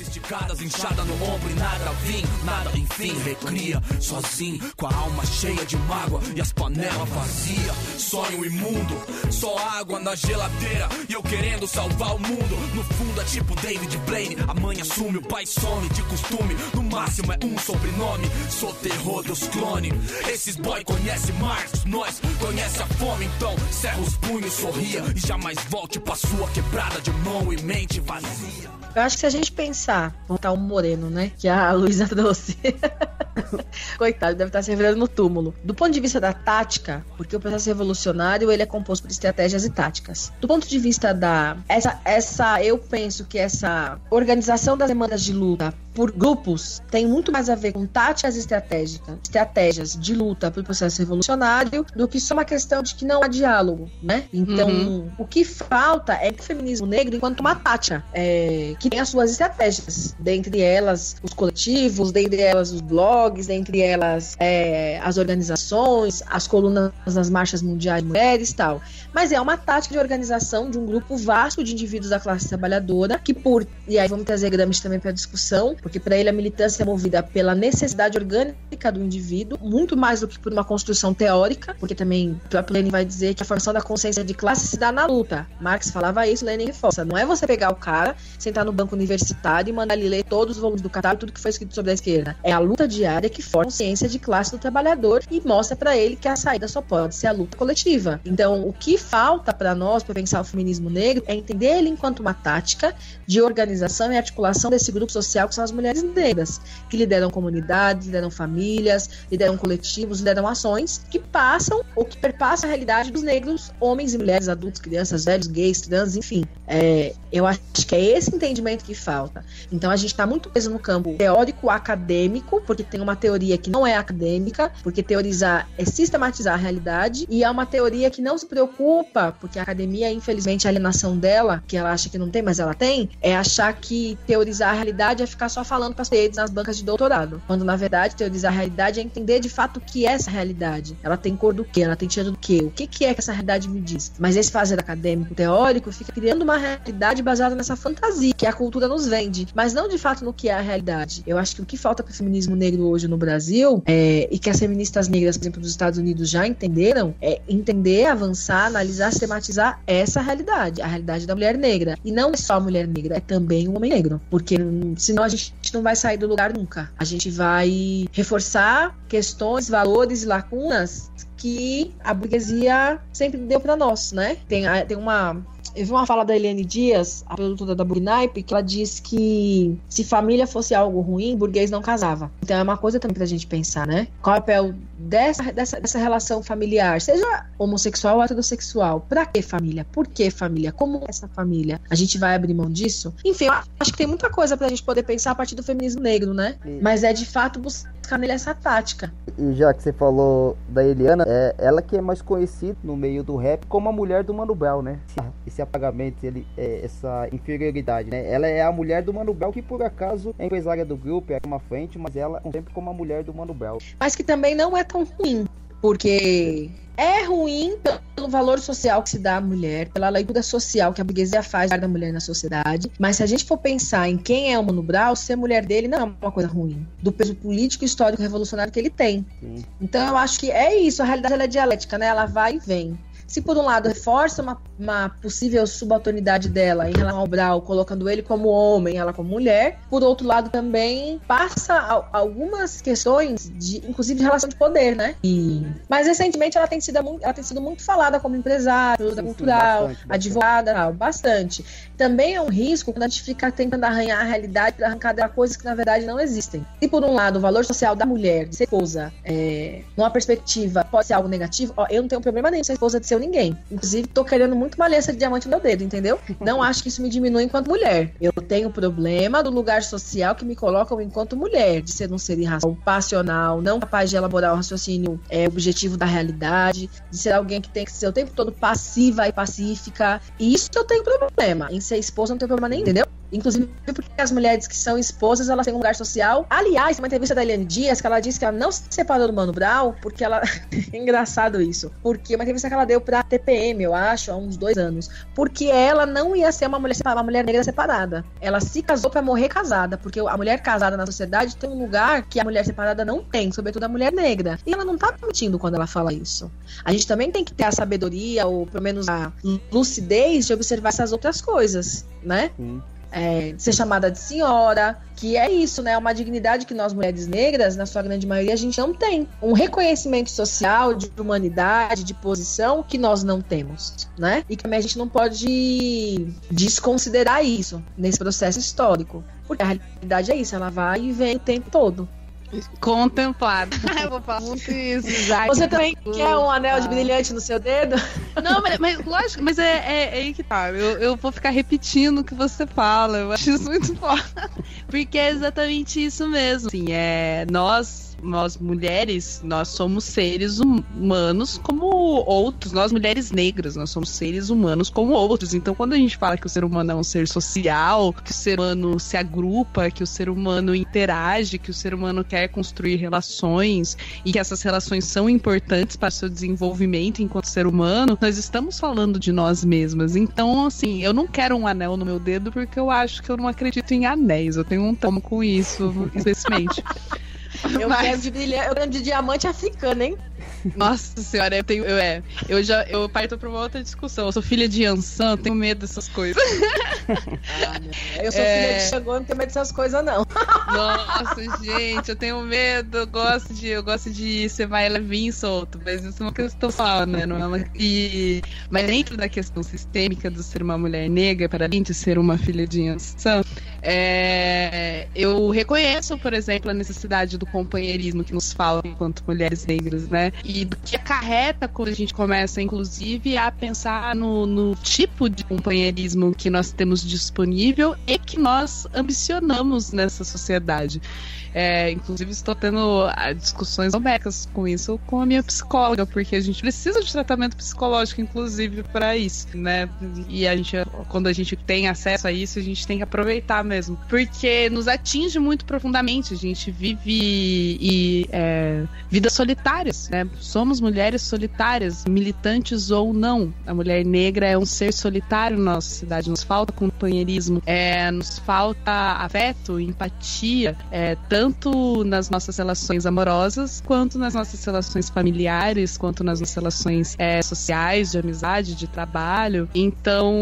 esticadas, inchada no ombro e nada vim, nada enfim, recria sozinho, com a alma cheia de mágoa e as panelas vazias. Sonho imundo, só água na geladeira e eu querendo salvar o mundo. No fundo é tipo David Blaine, a mãe assume, o pai some de costume. No máximo é um sobrenome, sou terror dos clones. Esses boy conhece Marx, nós conhece a fome, então cerra os punhos, sorria e jamais volte pra sua quebrada de mão e mente vazia. Eu acho que se a gente pensar, botar um moreno, né? Que a Luísa [LAUGHS] trouxe. [LAUGHS] Coitado, deve estar se revelando no túmulo. Do ponto de vista da tática, porque o processo revolucionário ele é composto por estratégias e táticas. Do ponto de vista da essa essa eu penso que essa organização das demandas de luta por grupos tem muito mais a ver com táticas estratégicas, estratégias de luta para o processo revolucionário do que só uma questão de que não há diálogo, né? Então, uhum. o que falta é o feminismo negro enquanto uma tática, é, que tem as suas estratégias, dentre elas os coletivos, dentre elas os blogs, dentre elas é, as organizações, as colunas nas marchas mundiais de mulheres tal. Mas é uma tática de organização de um grupo vasto de indivíduos da classe trabalhadora que por e aí vamos trazer Gramsci também para a discussão porque para ele a militância é movida pela necessidade orgânica do indivíduo, muito mais do que por uma construção teórica, porque também o próprio Lenin vai dizer que a formação da consciência de classe se dá na luta. Marx falava isso, Lenin reforça. Não é você pegar o cara, sentar no banco universitário e mandar ele ler todos os volumes do catálogo, tudo que foi escrito sobre a esquerda. É a luta diária que forma a consciência de classe do trabalhador e mostra para ele que a saída só pode ser a luta coletiva. Então, o que falta para nós, para pensar o feminismo negro, é entender ele enquanto uma tática de organização e articulação desse grupo social que são as mulheres negras, que lideram comunidades, lideram famílias, lideram coletivos, lideram ações que passam ou que perpassam a realidade dos negros, homens e mulheres, adultos, crianças, velhos, gays, trans, enfim. É, eu acho que é esse entendimento que falta. Então a gente está muito preso no campo teórico acadêmico, porque tem uma teoria que não é acadêmica, porque teorizar é sistematizar a realidade, e é uma teoria que não se preocupa, porque a academia, infelizmente, a alienação dela, que ela acha que não tem, mas ela tem, é achar que teorizar a realidade é ficar só falando para as paredes nas bancas de doutorado. Quando, na verdade, teorizar a realidade é entender de fato o que é essa realidade. Ela tem cor do quê? Ela tem cheiro do quê? O que, que é que essa realidade me diz? Mas esse fazer acadêmico teórico fica criando uma realidade baseada nessa fantasia que a cultura nos vende, mas não de fato no que é a realidade. Eu acho que o que falta para o feminismo negro hoje no Brasil é, e que as feministas negras, por exemplo, dos Estados Unidos já entenderam é entender, avançar, analisar, sistematizar essa realidade, a realidade da mulher negra. E não é só a mulher negra, é também o homem negro. Porque senão a gente não vai sair do lugar nunca. A gente vai reforçar questões, valores e lacunas que a burguesia sempre deu para nós, né? Tem, tem uma eu vi uma fala da Eliane Dias, a produtora da Burnipe, que ela diz que se família fosse algo ruim, burguês não casava. Então é uma coisa também pra gente pensar, né? Qual é o papel dessa, dessa, dessa relação familiar, seja homossexual ou heterossexual? Pra que família? Por que família? Como é essa família? A gente vai abrir mão disso? Enfim, eu acho que tem muita coisa pra gente poder pensar a partir do feminismo negro, né? Mas é de fato buscar nele essa tática. E já que você falou da Eliana, é ela que é mais conhecida no meio do rap como a mulher do Mano Brown, né? Esse apagamento, ele, é, essa inferioridade, né? Ela é a mulher do Mano Brown, que por acaso é empresária do grupo, é uma frente, mas ela é sempre como a mulher do Mano Brown. Mas que também não é tão ruim, porque é ruim pelo valor social que se dá à mulher, pela leitura social que a burguesia faz da mulher na sociedade. Mas se a gente for pensar em quem é o Mano Brown, ser mulher dele não é uma coisa ruim. Do peso político, histórico, revolucionário que ele tem. Sim. Então eu acho que é isso. A realidade ela é dialética, né? Ela vai e vem. Se por um lado reforça uma, uma possível subalternidade dela em relação ao Brau, colocando ele como homem, ela como mulher, por outro lado também passa a, algumas questões de, inclusive de relação de poder, né? E, mas recentemente ela tem sido muito, ela tem sido muito falada como empresária, sim, cultural, bastante, advogada, bastante. bastante. Também é um risco quando a gente fica tentando arranhar a realidade para arrancar dela coisas que na verdade não existem. Se por um lado o valor social da mulher, de ser esposa, é, numa perspectiva pode ser algo negativo, ó, eu não tenho problema nenhum ser esposa de ser ninguém. Inclusive, tô querendo muito uma aliança de diamante no meu dedo, entendeu? Não [LAUGHS] acho que isso me diminui enquanto mulher. Eu tenho problema do lugar social que me colocam enquanto mulher, de ser um ser irracional, passional, não capaz de elaborar o raciocínio é, objetivo da realidade, de ser alguém que tem que ser o tempo todo passiva e pacífica. E isso eu tenho problema. Em ser esposa não tenho problema nem, entendeu? Inclusive porque as mulheres que são esposas, elas têm um lugar social. Aliás, uma entrevista da Eliane Dias, que ela disse que ela não se separou do Mano Brown, porque ela... [LAUGHS] Engraçado isso. Porque uma entrevista que ela deu pra TPM, eu acho, há uns dois anos. Porque ela não ia ser uma mulher separada, uma mulher negra separada. Ela se casou para morrer casada, porque a mulher casada na sociedade tem um lugar que a mulher separada não tem, sobretudo a mulher negra. E ela não tá mentindo quando ela fala isso. A gente também tem que ter a sabedoria, ou pelo menos a lucidez de observar essas outras coisas, né? Sim é, ser chamada de senhora, que é isso, né? É uma dignidade que nós mulheres negras, na sua grande maioria, a gente não tem. Um reconhecimento social, de humanidade, de posição que nós não temos, né? E também a gente não pode desconsiderar isso nesse processo histórico, porque a realidade é isso, ela vai e vem o tempo todo. Contemplado. [LAUGHS] Eu vou falar muito isso, já. Você também quer um anel de brilhante no seu dedo? Não, mas, mas lógico, mas é, é, é, aí que tá. Eu, eu vou ficar repetindo o que você fala. Eu acho isso muito foda. Porque é exatamente isso mesmo. Assim, é, nós nós mulheres, nós somos seres humanos como outros, nós mulheres negras, nós somos seres humanos como outros. Então, quando a gente fala que o ser humano é um ser social, que o ser humano se agrupa, que o ser humano interage, que o ser humano quer construir relações e que essas relações são importantes para o seu desenvolvimento enquanto ser humano, nós estamos falando de nós mesmas. Então, assim, eu não quero um anel no meu dedo porque eu acho que eu não acredito em anéis. Eu tenho um tomo com isso, especialmente. [LAUGHS] Eu Mas... quero de brilhante, eu quero de diamante africano, hein? Nossa senhora, eu tenho. Eu, é, eu já eu parto pra uma outra discussão. Eu sou filha de Ansan, tenho medo dessas coisas. Ah, eu sou é... filha de Xangô, não tenho medo dessas coisas, não. Nossa, gente, eu tenho medo. Eu gosto de, eu gosto de ser mais levinho e solto, mas isso é uma questão só, né? Não é uma... e... Mas dentro da questão sistêmica do ser uma mulher negra, para além de ser uma filha de Ansan, é... eu reconheço, por exemplo, a necessidade do companheirismo que nos fala enquanto mulheres negras, né? E do que acarreta quando a gente começa, inclusive, a pensar no, no tipo de companheirismo que nós temos disponível e que nós ambicionamos nessa sociedade. É, inclusive, estou tendo ah, discussões homéricas com isso com a minha psicóloga, porque a gente precisa de tratamento psicológico, inclusive, para isso, né? E a gente, quando a gente tem acesso a isso, a gente tem que aproveitar mesmo, porque nos atinge muito profundamente. A gente vive e, é, vidas solitárias, né? Somos mulheres solitárias, militantes ou não. A mulher negra é um ser solitário na nossa cidade. Nos falta companheirismo, é, nos falta afeto, empatia, é, tanto nas nossas relações amorosas, quanto nas nossas relações familiares, quanto nas nossas relações é, sociais, de amizade, de trabalho. Então,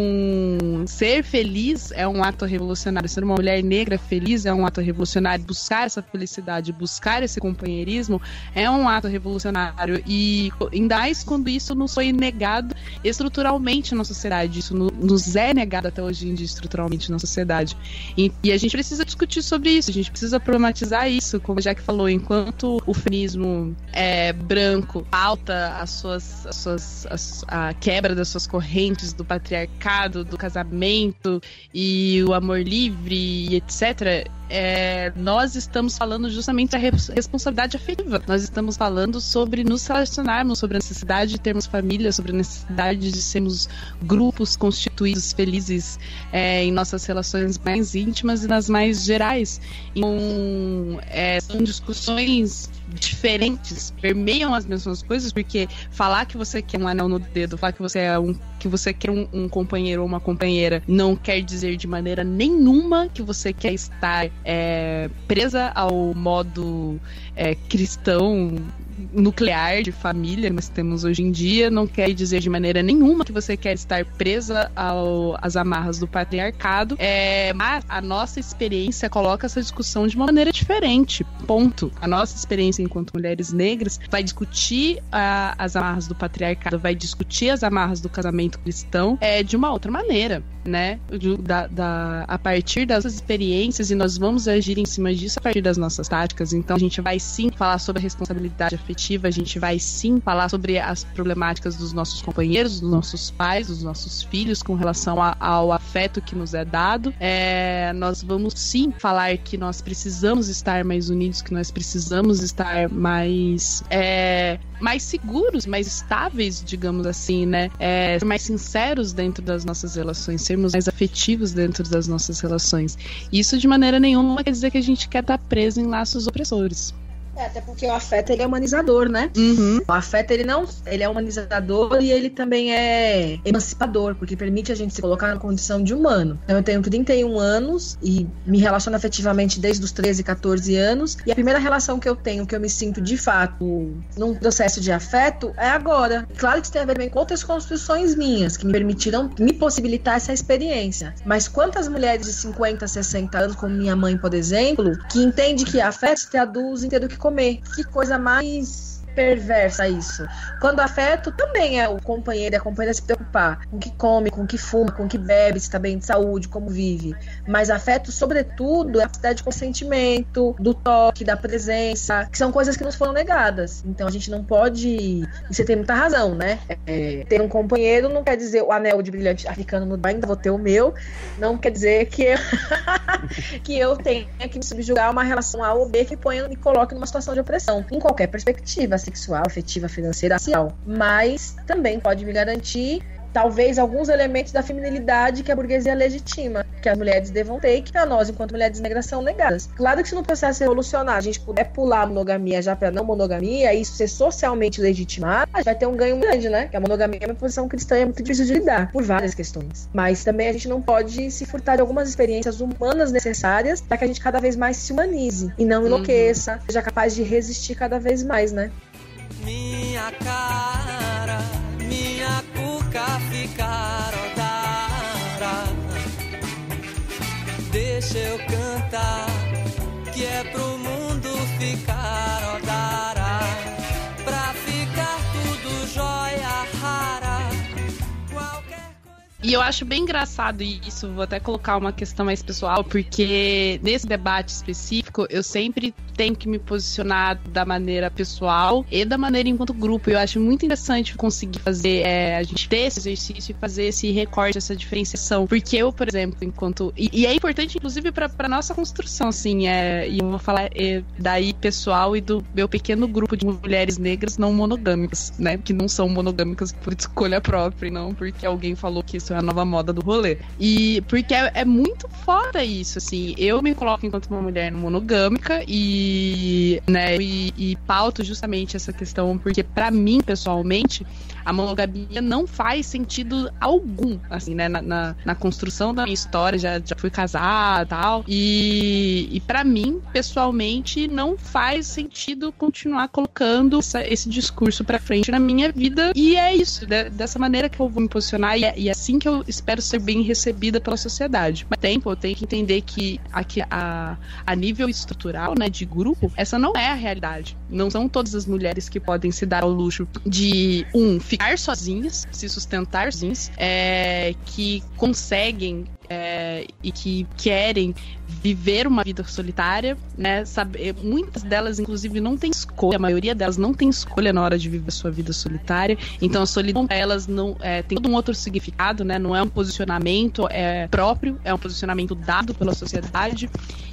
ser feliz é um ato revolucionário. Ser uma mulher negra feliz é um ato revolucionário. Buscar essa felicidade, buscar esse companheirismo é um ato revolucionário. E ainda mais quando isso nos foi negado estruturalmente na sociedade. Isso nos é negado até hoje em dia estruturalmente na sociedade. E, e, a gente precisa discutir sobre isso, a gente precisa problematizar isso, como já que falou, enquanto o feminismo é branco pauta as suas, as suas as, a quebra das suas correntes do patriarcado, do casamento e o amor livre etc é, nós estamos falando justamente da responsabilidade afetiva. Nós estamos falando sobre nos relacionarmos, sobre a necessidade de termos família, sobre a necessidade de sermos grupos constituídos felizes é, em nossas relações mais íntimas e nas mais gerais. Então, é, são discussões diferentes, permeiam as mesmas coisas, porque falar que você quer um anel no dedo, falar que você é um que você quer um, um companheiro ou uma companheira, não quer dizer de maneira nenhuma que você quer estar é, presa ao modo é, cristão nuclear de família que nós temos hoje em dia não quer dizer de maneira nenhuma que você quer estar presa às amarras do patriarcado, é, mas a nossa experiência coloca essa discussão de uma maneira diferente. Ponto. A nossa experiência enquanto mulheres negras vai discutir a, as amarras do patriarcado, vai discutir as amarras do casamento cristão é, de uma outra maneira, né? Da, da, a partir das experiências e nós vamos agir em cima disso a partir das nossas táticas. Então a gente vai sim falar sobre a responsabilidade a gente vai sim falar sobre as problemáticas dos nossos companheiros, dos nossos pais, dos nossos filhos com relação a, ao afeto que nos é dado. É, nós vamos sim falar que nós precisamos estar mais unidos, que nós precisamos estar mais é, mais seguros, mais estáveis, digamos assim, né? É, ser mais sinceros dentro das nossas relações, sermos mais afetivos dentro das nossas relações. Isso de maneira nenhuma quer dizer que a gente quer estar preso em laços opressores. É, até porque o afeto ele é humanizador, né? Uhum. O afeto ele não, ele é humanizador e ele também é emancipador, porque permite a gente se colocar na condição de humano. Então eu tenho 31 anos e me relaciono afetivamente desde os 13, 14 anos, e a primeira relação que eu tenho que eu me sinto de fato num processo de afeto é agora. Claro que isso tem a ver com outras construções minhas que me permitiram me possibilitar essa experiência. Mas quantas mulheres de 50, 60 anos, como minha mãe, por exemplo, que entende que afeto se traduz em ter do que comer. Que coisa mais perversa isso. Quando afeto também é o companheiro e a companheira se preocupar com o que come, com o que fuma, com o que bebe, se está bem de saúde, como vive. Mas afeto, sobretudo, é a capacidade de consentimento, do toque, da presença, que são coisas que nos foram negadas. Então a gente não pode. E você tem muita razão, né? É, ter um companheiro não quer dizer o anel de brilhante africano no ainda vou ter o meu. Não quer dizer que eu, [LAUGHS] que eu tenha que me subjugar uma relação A ou B que ponha, me coloque numa situação de opressão, em qualquer perspectiva sexual, afetiva, financeira, social. Mas também pode me garantir talvez alguns elementos da feminilidade que a burguesia legitima, que as mulheres devam ter que para nós, enquanto mulheres negras, são negadas. Claro que se no processo revolucionário a gente puder pular a monogamia já para não monogamia, e isso ser socialmente legitimado, a gente vai ter um ganho grande, né? Que a monogamia é uma posição cristã é muito difícil de lidar, por várias questões. Mas também a gente não pode se furtar de algumas experiências humanas necessárias para que a gente cada vez mais se humanize e não enlouqueça, uhum. seja capaz de resistir cada vez mais, né? Minha cara, minha cuca ficar odara. Deixa eu cantar, que é pro mundo ficar odara. Pra ficar tudo jóia rara. E eu acho bem engraçado isso, vou até colocar uma questão mais pessoal, porque nesse debate específico, específico, eu sempre tenho que me posicionar da maneira pessoal e da maneira enquanto grupo. Eu acho muito interessante conseguir fazer, é, a gente ter esse exercício e fazer esse recorte, essa diferenciação. Porque eu, por exemplo, enquanto. E, e é importante, inclusive, pra nossa construção, assim, é, e eu vou falar é, daí pessoal e do meu pequeno grupo de mulheres negras não monogâmicas, né? Que não são monogâmicas por escolha própria, não porque alguém falou que isso é a nova moda do rolê. E porque é, é muito foda isso, assim. Eu me coloco enquanto uma mulher monogâmica e, né, e, e pauto justamente essa questão, porque para mim, pessoalmente, a monogamia não faz sentido algum, assim, né? Na, na, na construção da minha história, já, já fui casada tal. E, e para mim, pessoalmente, não faz sentido continuar colocando essa, esse discurso pra frente na minha vida. E é isso, dessa maneira que eu vou me posicionar e é, e é assim que eu espero ser bem recebida pela sociedade. Mas tempo, eu tenho que entender que aqui, a, a nível estrutural, né, de grupo, essa não é a realidade. Não são todas as mulheres que podem se dar ao luxo de, um, ficar sozinhas, se sustentar sozinhas, é, que conseguem é, e que querem viver uma vida solitária, né? Sabe, muitas delas, inclusive, não têm escolha, a maioria delas não tem escolha na hora de viver a sua vida solitária. Então a solidão elas não é, tem todo um outro significado, né? Não é um posicionamento é, próprio, é um posicionamento dado pela sociedade.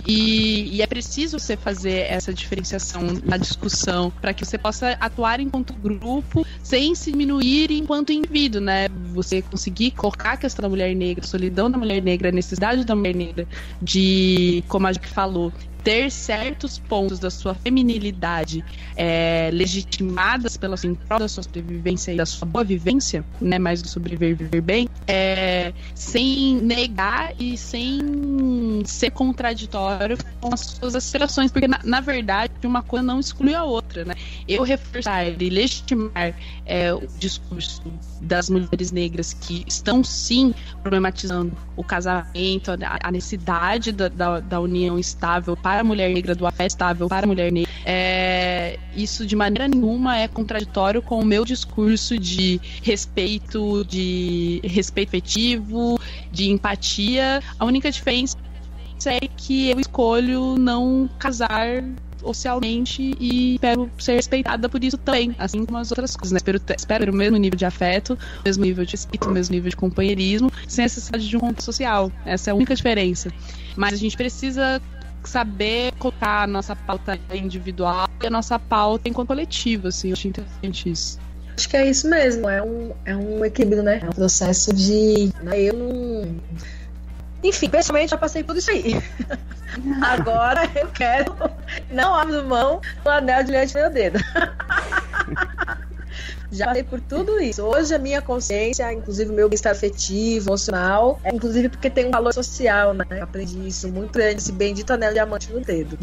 E, e é preciso você fazer essa diferenciação na discussão para que você possa atuar enquanto grupo sem se diminuir enquanto indivíduo, né? Você conseguir colocar a questão da mulher negra, a solidão da mulher negra, a necessidade da mulher negra de, como a gente falou, ter certos pontos da sua feminilidade é, legitimadas pela assim, prol da sua sobrevivência e da sua boa vivência, né, mais do sobreviver viver bem, é, sem negar e sem ser contraditório com as suas aspirações, porque na, na verdade uma coisa não exclui a outra, né? Eu reforçar e legitimar é, o discurso das mulheres negras que estão sim problematizando o casamento, a, a necessidade da, da, da união estável para a mulher negra, do afeto estável para a mulher negra, é, isso de maneira nenhuma é contraditório com o meu discurso de respeito, de respeito efetivo, de empatia. A única diferença é que eu escolho não casar oficialmente e espero ser respeitada por isso também, assim como as outras coisas, né? Espero, espero o mesmo nível de afeto, o mesmo nível de respeito, o mesmo nível de companheirismo, sem necessidade de um conto social. Essa é a única diferença. Mas a gente precisa saber colocar a nossa pauta individual e a nossa pauta enquanto coletivo, assim, eu acho interessante isso. Acho que é isso mesmo, é um, é um equilíbrio, né? É um processo de. Né, eu não. Enfim, pessoalmente já passei por isso aí. [LAUGHS] Agora eu quero. Não abro mão do anel diante do meu dedo. [LAUGHS] já passei por tudo isso. Hoje a minha consciência, inclusive o meu bem-estar afetivo, emocional, é inclusive porque tem um valor social, né? Eu aprendi isso muito grande, esse bendito anel diamante no dedo.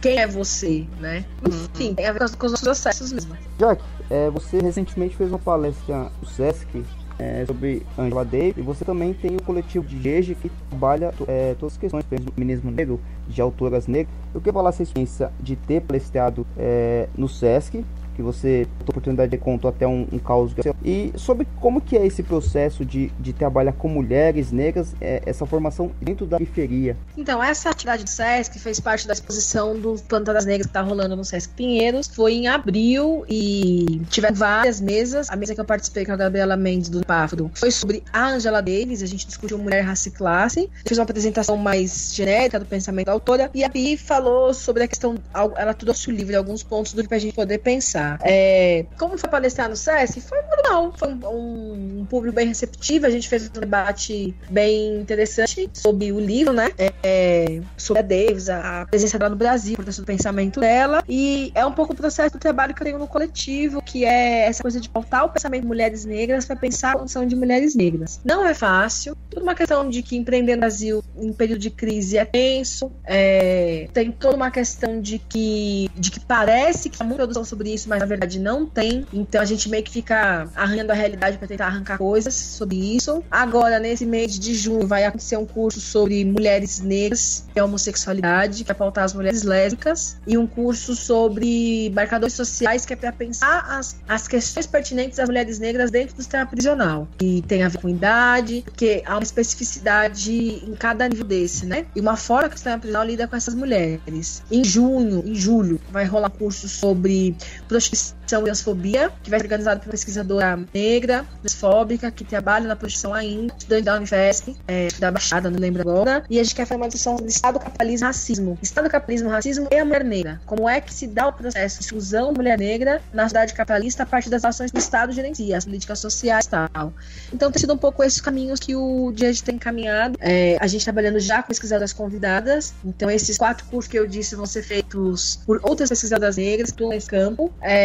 Quem é você, né? Enfim, tem a ver com os nossos processos mesmo. Jack, é, você recentemente fez uma palestra no Sesc é, sobre Angela Davis e você também tem o coletivo de Gege que trabalha é, todas as questões do feminismo negro, de autoras negras. Eu queria falar essa experiência de ter palestrado é, no Sesc que você a oportunidade de contou até um, um caos e sobre como que é esse processo de, de trabalhar com mulheres negras é, essa formação dentro da periferia? Então essa atividade do Sesc fez parte da exposição do Planta das Negras que está rolando no Sesc Pinheiros. Foi em abril e tiveram várias mesas. A mesa que eu participei com a Gabriela Mendes do Páfaro foi sobre a Angela Davis. A gente discutiu mulher raça e classe. Fez uma apresentação mais genérica do pensamento da autora. E a Pi falou sobre a questão ela trouxe o livro alguns pontos do que a gente poder pensar é, como foi palestrar no SESC? Foi normal, foi um, um, público bem receptivo. A gente fez um debate bem interessante sobre o livro, né? É, é sobre a Davis, a presença dela no Brasil, o processo do pensamento dela. E é um pouco o processo do trabalho que eu tenho no coletivo, que é essa coisa de pautar o pensamento de mulheres negras para pensar a condição de mulheres negras. Não é fácil, tudo uma questão de que empreender no Brasil em período de crise é tenso, é, tem toda uma questão de que, de que parece que há muita produção sobre isso, mas mas na verdade não tem. Então a gente meio que fica arranhando a realidade para tentar arrancar coisas sobre isso. Agora, nesse mês de junho, vai acontecer um curso sobre mulheres negras e homossexualidade, que vai pautar as mulheres lésbicas, e um curso sobre marcadores sociais, que é para pensar as, as questões pertinentes das mulheres negras dentro do sistema prisional. E tem a ver com idade, porque há uma especificidade em cada nível desse, né? E uma forma que o sistema prisional lida com essas mulheres. Em junho, em julho, vai rolar um curso sobre prostituição e transfobia, que vai ser organizado por pesquisadora negra, transfóbica, que trabalha na prostituição ainda, estudante da Unifesp, é, da Baixada, não lembro agora. E a gente quer fazer uma discussão sobre Estado, capitalismo racismo. Estado, capitalismo, racismo e a mulher negra. Como é que se dá o processo de exclusão da mulher negra na sociedade capitalista a partir das ações que o Estado gerencia, as políticas sociais e tal. Então tem sido um pouco esses caminhos que o DIEG tem encaminhado. É, a gente trabalhando já com pesquisadoras convidadas. Então esses quatro cursos que eu disse vão ser feitos por outras pesquisadoras negras que estão nesse campo. É,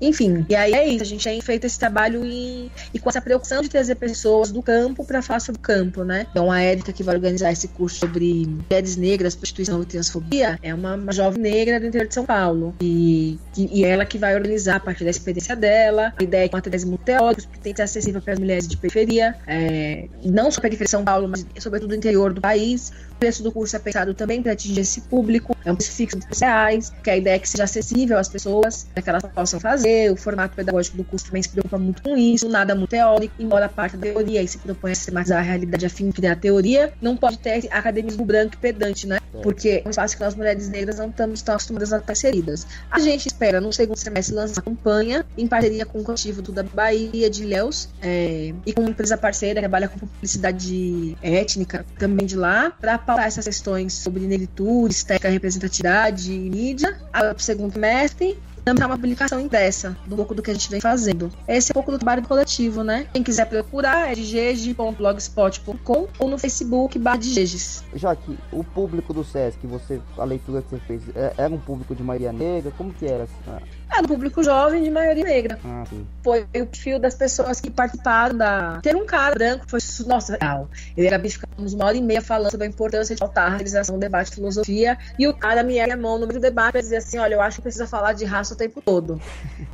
enfim, e aí é isso. A gente tem feito esse trabalho e, e com essa preocupação de trazer pessoas do campo para falar sobre o campo, né? Então a Érica que vai organizar esse curso sobre mulheres negras, prostituição e transfobia é uma, uma jovem negra do interior de São Paulo. E, e, e ela que vai organizar a partir da experiência dela. A ideia é que uma tese muito teórica, que tem que ser acessível para as mulheres de periferia, é, não só periferia de São Paulo, mas sobretudo do interior do país. O preço do curso é pensado também para atingir esse público. É um preço fixo de reais, que a ideia é que seja acessível às pessoas, para que elas possam fazer. O formato pedagógico do curso também se preocupa muito com isso, nada muito teórico, embora a parte da teoria e se propõe a sistematizar a realidade a fim de criar teoria, não pode ter academismo branco e pedante, né? Porque é um espaço que nós mulheres negras não estamos tão acostumadas a estar inseridas. A gente espera, no segundo semestre, lançar uma campanha em parceria com o coletivo do da Bahia de Ilhéus é, e com uma empresa parceira que trabalha com publicidade étnica também de lá, para pautar essas questões sobre negritude, estética, representatividade e mídia. Para o segundo semestre, também uma publicação impressa do pouco do que a gente vem fazendo. Esse é um pouco do trabalho coletivo, né? Quem quiser procurar é dgg.blogspot.com ou no Facebook barra dggs. Já que o público do SESC, você, a leitura que você fez, é- era um público de maioria negra? Como que era? Ah, É do público jovem de maioria negra. ah. Foi o perfil das pessoas que participaram da. Ter um cara branco foi. Nossa, real. Ele era bicho, ficamos uma hora e meia falando sobre a importância de faltar a realização do debate de filosofia. E o cara me ergue a mão no meio do debate pra dizer assim: olha, eu acho que precisa falar de raça tempo todo.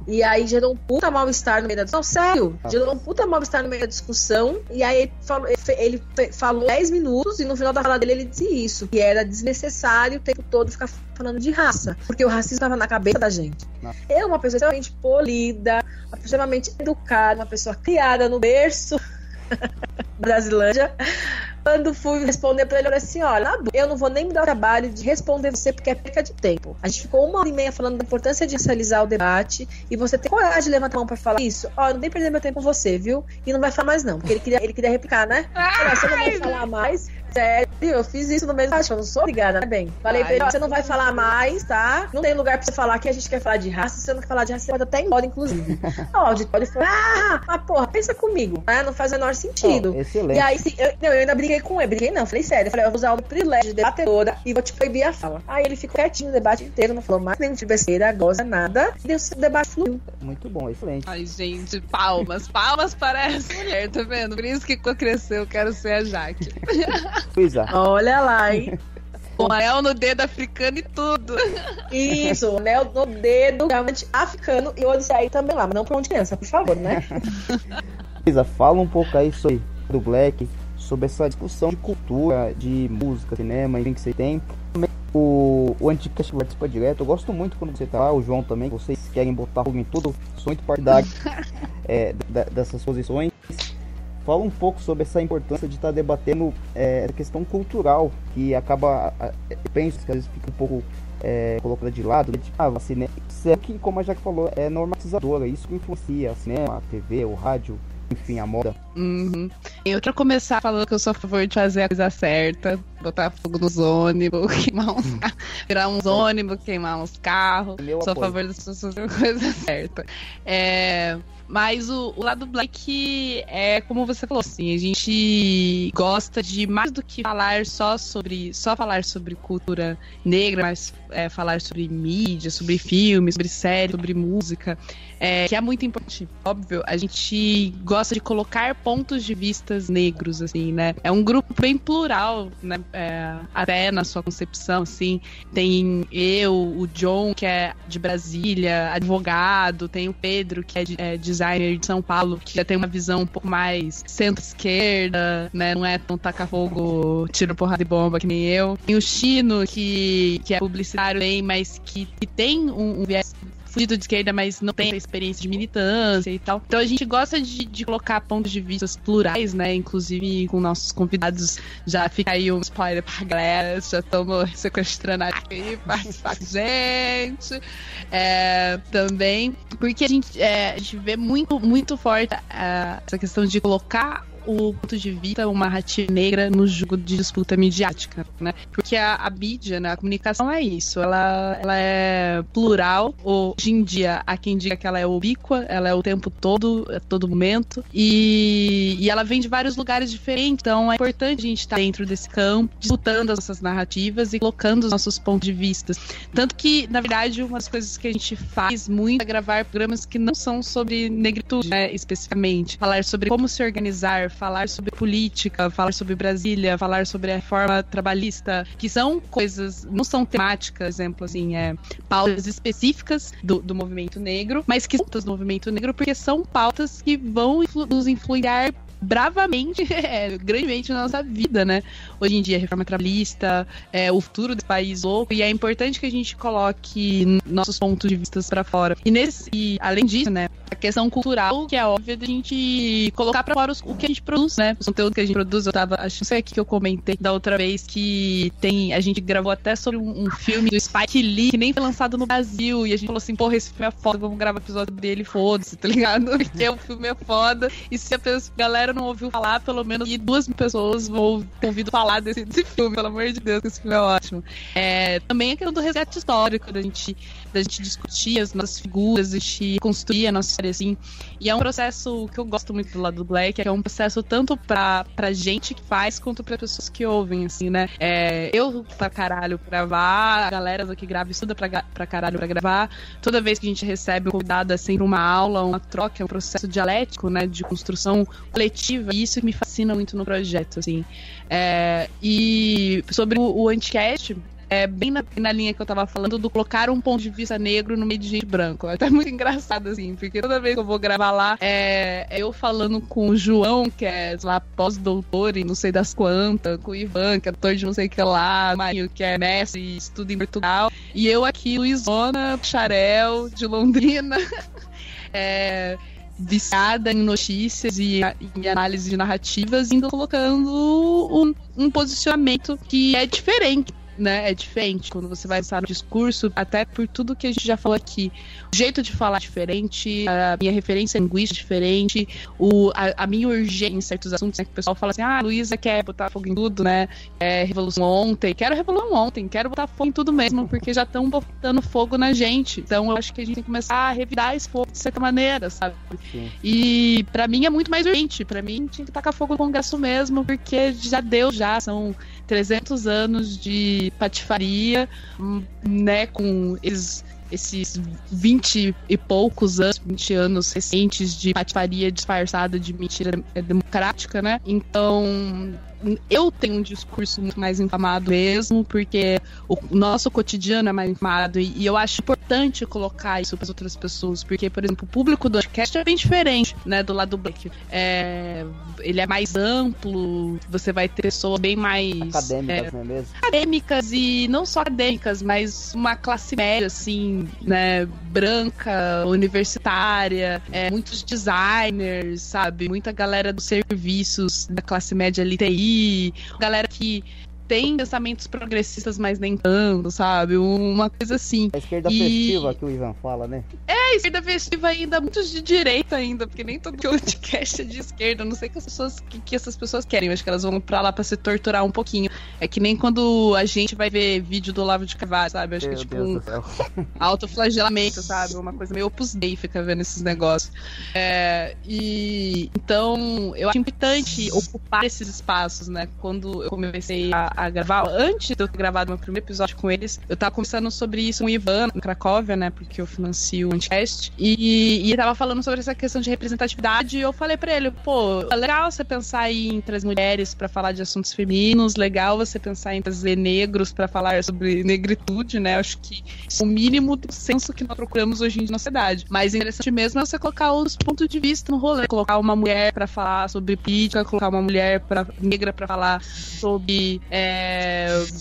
E aí gerou um puta mal-estar no meio da discussão. Sério, gerou um puta mal-estar no meio da discussão. E aí ele falou, ele falou 10 minutos e no final da fala dele ele disse isso: que era desnecessário o tempo todo ficar falando de raça. Porque o racismo estava na cabeça da gente. Eu, uma pessoa extremamente polida, extremamente educada, uma pessoa criada no berço [LAUGHS] Brasilândia. Quando fui responder pra ele, eu falei assim: olha, eu não vou nem me dar o trabalho de responder você porque é perca de tempo. A gente ficou uma hora e meia falando da importância de realizar o debate e você ter coragem de levantar a mão pra falar isso. Ó, eu não nem perder meu tempo com você, viu? E não vai falar mais, não. Porque ele queria, ele queria replicar, né? [LAUGHS] Olha, você não vai falar mais. Sério, eu fiz isso no mesmo eu não sou obrigada, né, bem? Falei pra ele, você não vai falar mais, tá? Não tem lugar pra você falar que a gente quer falar de raça, se você não quer falar de raça, você pode até ir embora, inclusive. [LAUGHS] Ó, o auditório falou, ah, mas porra, pensa comigo, né? Não faz o menor sentido. Ó, excelente. E aí, sim, eu, não, eu ainda briguei com ele, briguei não, falei sério, eu falei, eu vou usar o privilégio de debatedora e vou te proibir a fala. Aí ele ficou quietinho o debate inteiro, não falou mais nem de besteira, goza nada, e deu o debate fluiu. Muito bom, excelente. Ai, gente, palmas. Palmas para essa mulher, tá vendo? Por isso que quando eu crescer eu quero ser a Jaque. [LAUGHS] Luísa, Olha lá, hein? [LAUGHS] Com anel no dedo africano e tudo. Isso, anel no dedo, realmente africano, e o aí também lá, mas não pra onde criança, por favor, né? [LAUGHS] Luísa, fala um pouco aí sobre do Black, sobre essa discussão de cultura, de música, cinema, enfim, que você tem. Também O, o Anticast participa direto. Eu gosto muito quando você tá lá, o João também. Vocês querem botar fogo em tudo. Sou muito partidário [LAUGHS] é, da- dessas posições. Fala um pouco sobre essa importância de estar debatendo é, a questão cultural, que acaba, a- eu penso que às vezes fica um pouco é, colocada de lado, né? tipo, ah, cinema, Isso que, como a Jaque falou, é normatizadora, isso que influencia o cinema, a TV, o rádio, enfim, a moda. Uhum. Eu quero começar falando que eu sou a favor de fazer a coisa certa, botar fogo nos ônibus, [LAUGHS] queimar uns carros, virar uns ônibus, queimar uns carros. Meu sou a apoio. favor das pessoas fazerem a coisa certa. É, Mas o, o, lado black é como você falou, assim, a gente gosta de mais do que falar só sobre só falar sobre cultura negra, mas é, falar sobre mídia, sobre filmes, sobre série, sobre música, é, que é muito importante. Óbvio, a gente gosta de colocar pontos de vistas negros, assim, né? É um grupo bem plural, né? É, até na sua concepção, assim. Tem eu, o John, que é de Brasília, advogado, tem o Pedro, que é, de, é designer de São Paulo, que já tem uma visão um pouco mais centro-esquerda, né? Não é tão tacar fogo, tiro porrada de bomba que nem eu. Tem o Chino, que, que é publicitário bem, mas que, que tem um, um viés fugido de esquerda, mas não tem experiência de militância e tal. Então a gente gosta de, de colocar pontos de vista plurais, né? Inclusive com nossos convidados. Já fica aí um spoiler pra galera. Já estamos sequestrando aqui, [LAUGHS] participar com gente. É, também. Porque a gente, é, a gente vê muito, muito forte é, essa questão de colocar o ponto de vista, uma narrativa negra no jogo de disputa midiática, né? Porque a, a mídia, né, a comunicação é isso, ela, ela é plural, hoje em dia há quem diga que ela é ubíqua, ela é o tempo todo, a todo momento, e, e ela vem de vários lugares diferentes, então é importante a gente estar dentro desse campo, disputando as nossas narrativas e colocando os nossos pontos de vista. Tanto que, na verdade, uma das coisas que a gente faz muito é gravar programas que não são sobre negritude, né, especificamente, falar sobre como se organizar, falar sobre política, falar sobre Brasília, falar sobre a reforma trabalhista, que são coisas, não são temáticas, exemplo assim, é pautas específicas do, do movimento negro, mas que são do movimento negro porque são pautas que vão influ nos influenciar bravamente, [LAUGHS] é, grandemente na nossa vida, né? Hoje em dia, reforma trabalhista, é, o futuro do país louco, e é importante que a gente coloque nossos pontos de vista para fora. E nesse, e, além disso, né, a questão cultural, que é óbvia de a gente colocar para fora os, o que a gente produz, né? O conteúdo que a gente produz, eu tava, acho que sei aqui que eu comentei da outra vez que tem, a gente gravou até sobre um, um, filme do Spike Lee, que nem foi lançado no Brasil, e a gente falou assim, porra, esse filme é foda, vamos gravar episódio dele, foda-se, tá ligado? [LAUGHS] Porque o filme é foda, e se a pessoa, galera não ouviu falar, pelo menos duas pessoas vão ter ouvido falar desse, desse filme, pelo amor de Deus, esse filme é ótimo. É, também a questão do resgate histórico, da gente, da gente discutir as nossas figuras, a gente construir a nossa história assim. E é um processo que eu gosto muito do lado do Black, é um processo tanto pra, pra gente que faz, quanto pra pessoas que ouvem, assim, né? É, eu pra caralho pra gravar, a galera que grava estuda pra, pra caralho pra gravar. Toda vez que a gente recebe um convidado é sempre uma aula, uma troca, é um processo dialético, né? De construção coletiva. E isso me fascina muito no projeto, assim. É, e sobre o, o Anticast, é bem na, na, linha que eu tava falando do colocar um ponto de vista negro no meio de gente branco. É até muito engraçado, assim, porque toda vez que eu vou gravar lá, é, é eu falando com o João, que é lá pós-doutor e não sei das quantas, com o Ivan, que é doutor de não sei o que lá, Marinho, que é mestre e estuda em Portugal, e eu aqui, Luizona, Xarel, de Londrina. [LAUGHS] é, viciada em notícias e em análise de narrativas, indo colocando um, um posicionamento que é diferente né, é diferente quando você vai pensar no discurso, até por tudo que a gente já falou aqui. O jeito de falar é diferente, a minha referência linguística é diferente, o, a, a minha urgência em certos assuntos, né, que o pessoal fala assim, ah, Luísa quer botar fogo em tudo, né, é revolução ontem, quero revolução ontem, quero botar fogo em tudo mesmo, porque já estão botando fogo na gente. Então eu acho que a gente tem que começar a revidar esse fogo de certa maneira, sabe? Sim. E para mim é muito mais urgente, para mim tinha que tacar fogo no Congresso mesmo, porque já deu já, são 300 anos de patifaria, né, com esses, esses 20 e poucos anos, 20 anos recentes de patifaria disfarçada de mentira democrática, né? Então, eu tenho um discurso muito mais inflamado mesmo, porque o nosso cotidiano é mais inflamado e, e eu acho importante colocar isso para as outras pessoas, porque, por exemplo, o público do podcast é bem diferente, né, do lado do Black. É, ele é mais amplo, você vai ter pessoas bem mais acadêmicas, é, não é mesmo? Acadêmicas e não só acadêmicas, mas uma classe média, assim, né, branca, universitária, é, muitos designers, sabe, muita galera dos serviços da classe média ali, TI, galera que tem pensamentos progressistas, mas nem tanto, sabe? Uma coisa assim. A esquerda e... festiva que o Ivan fala, né? É a esquerda festiva ainda, muitos de direita ainda, porque nem todo [LAUGHS] podcast é de esquerda. Eu não sei que as pessoas que, que essas pessoas querem. Eu acho que elas vão pra lá pra se torturar um pouquinho. É que nem quando a gente vai ver vídeo do Lavo de Carvalho, sabe? Eu acho Meu que é tipo Deus um [LAUGHS] autoflagelamento, sabe? Uma coisa meio opus dei fica vendo esses negócios. É, e então eu acho importante ocupar esses espaços, né? Quando eu comecei a, a gravar, antes de eu ter gravado meu primeiro episódio com eles, eu tava conversando sobre isso com o Ivan, em Cracóvia, né? Porque eu financio o Anticast. E, e ele tava falando sobre essa questão de representatividade. E eu falei pra ele, pô, é legal você pensar em trazer mulheres pra falar de assuntos femininos, legal você pensar em trazer negros pra falar sobre negritude, né? Acho que isso é o mínimo do senso que nós procuramos hoje em dia na sociedade. Mas interessante mesmo é você colocar outros pontos de vista no rolê. Colocar uma mulher pra falar sobre política, colocar uma mulher pra, negra pra falar sobre, é,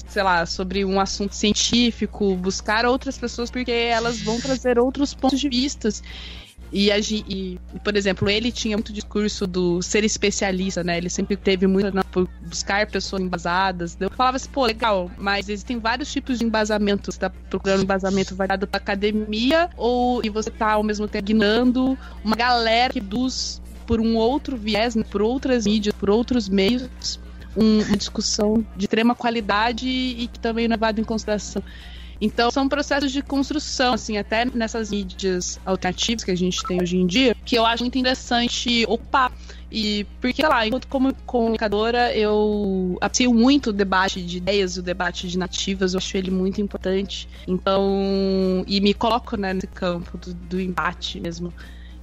sei lá, sobre um assunto científico, buscar outras pessoas porque elas vão trazer outros pontos de vistas. E, e, por exemplo, ele tinha muito discurso do ser especialista, né? Ele sempre teve muito não, por buscar pessoas embasadas. Eu falava assim, pô, legal, mas existem vários tipos de embasamento. Você tá procurando embasamento variado da academia ou e você tá ao mesmo tempo ignorando uma galera que produz por um outro viés, né, por outras mídias, por outros meios, um- uma discussão de extrema qualidade e que também não é levado em consideração. Então, são processos de construção, assim, até nessas mídias alternativas que a gente tem hoje em dia, que eu acho muito interessante ocupar. E porque, sei lá, enquanto como comunicadora, eu aprecio muito o debate de ideias, o debate de nativas, eu acho ele muito importante. Então, e me coloco né, nesse campo do, do embate mesmo,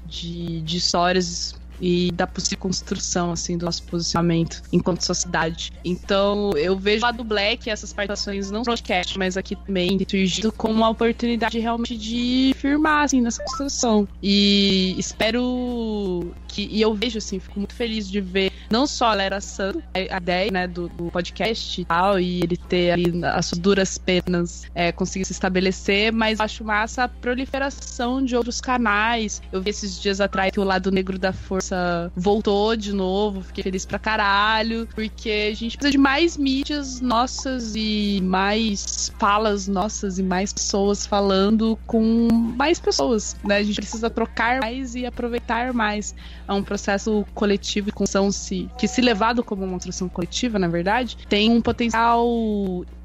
de, de histórias e da possível construção assim do nosso posicionamento enquanto sociedade. Então, eu vejo lá do Black essas participações não no podcast, mas aqui também surgido como uma oportunidade realmente de firmar assim nessa construção. E espero que e eu vejo assim, fico muito feliz de ver não só a Lera Santo, a ideia né, do, do podcast e tal, e ele ter ali as suas duras penas é, conseguir se estabelecer, mas acho massa a proliferação de outros canais. Eu vi esses dias atrás que o lado negro da força voltou de novo, fiquei feliz pra caralho, porque a gente precisa de mais mídias nossas e mais falas nossas e mais pessoas falando com mais pessoas, né? A gente precisa trocar mais e aproveitar mais. É um processo coletivo de construção se, que, se levado como uma construção coletiva, na verdade, tem um potencial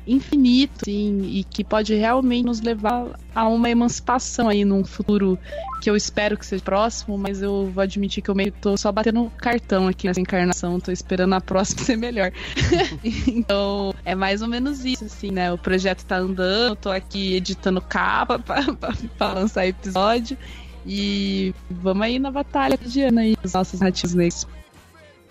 infinito, sim, e que pode realmente nos levar a uma emancipação aí num futuro que eu espero que seja próximo, mas eu vou admitir que eu meio tô só batendo cartão aqui nessa encarnação, tô esperando a próxima [LAUGHS] ser melhor. [LAUGHS] então, é mais ou menos isso, assim, né? O projeto tá andando, tô aqui editando capa [LAUGHS] pra, pra, pra lançar episódio. E vamos aí na batalha cotidiana aí, os nossos nativos negros.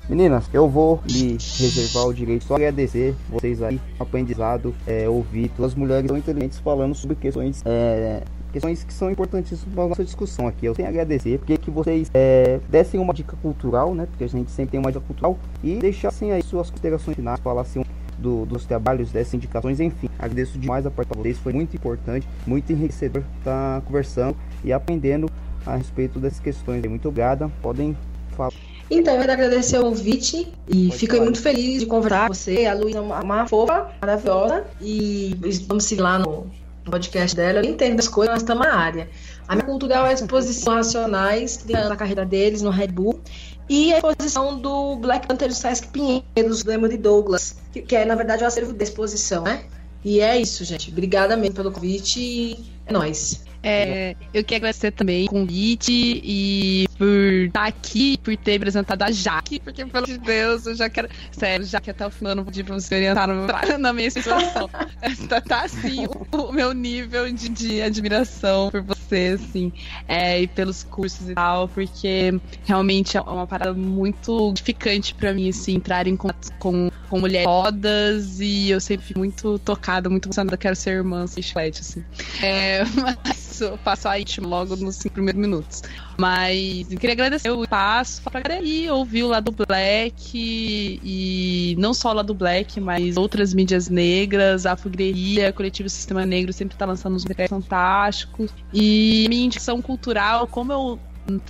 Meninas, eu vou me reservar o direito só agradecer vocês aí, aprendizado, é, ouvir as mulheres tão inteligentes falando sobre questões, é, questões que são importantes para nossa discussão aqui. Eu tenho a agradecer porque que vocês é, dessem uma dica cultural, né? Porque a gente sempre tem uma dica cultural e deixassem aí suas considerações finais, falassem do, dos trabalhos, dessas indicações, enfim. Agradeço demais a participação de vocês, foi muito importante, muito enriquecedor estar conversando e aprendendo a respeito dessas questões. Muito obrigada, podem falar. Então, eu quero agradecer o convite e fico falar. muito feliz de conversar com você. A Luísa é uma, uma fofa, maravilhosa. E vamos seguir lá no podcast dela. Eu entendo as coisas, nós estamos na área. A minha cultural é [LAUGHS] a exposição nacionais da carreira deles no Red Bull. E a exposição do Black Panther do Sesc Pinheiros, do Emory Douglas, que, que é, na verdade, o acervo da exposição, né? E é isso, gente. Obrigada mesmo pelo convite e é nóis. É, eu quero agradecer também o convite e por estar aqui, por ter apresentado a Jaque, porque, pelo amor de Deus, eu já quero. Sério, Jaque, até o final eu não vou pedir pra você orientar no meu- na minha situação. [LAUGHS] tá, tá assim, o, o meu nível de, de admiração por você, assim, é, e pelos cursos e tal, porque realmente é uma parada muito edificante pra mim, assim, entrar em contato com, com mulheres fodas e eu sempre fico muito tocada, muito emocionada, quero ser irmã, sem chiclete, assim. É, [LAUGHS] mas eu passo a íntimo logo nos cinco primeiros minutos. Mas eu queria agradecer o espaço pra aí ouvir o lado Black e não só o lado Black, mas outras mídias negras, Afogreria, Coletivo Sistema Negro sempre tá lançando uns materiais fantásticos. E minha indicação cultural, como eu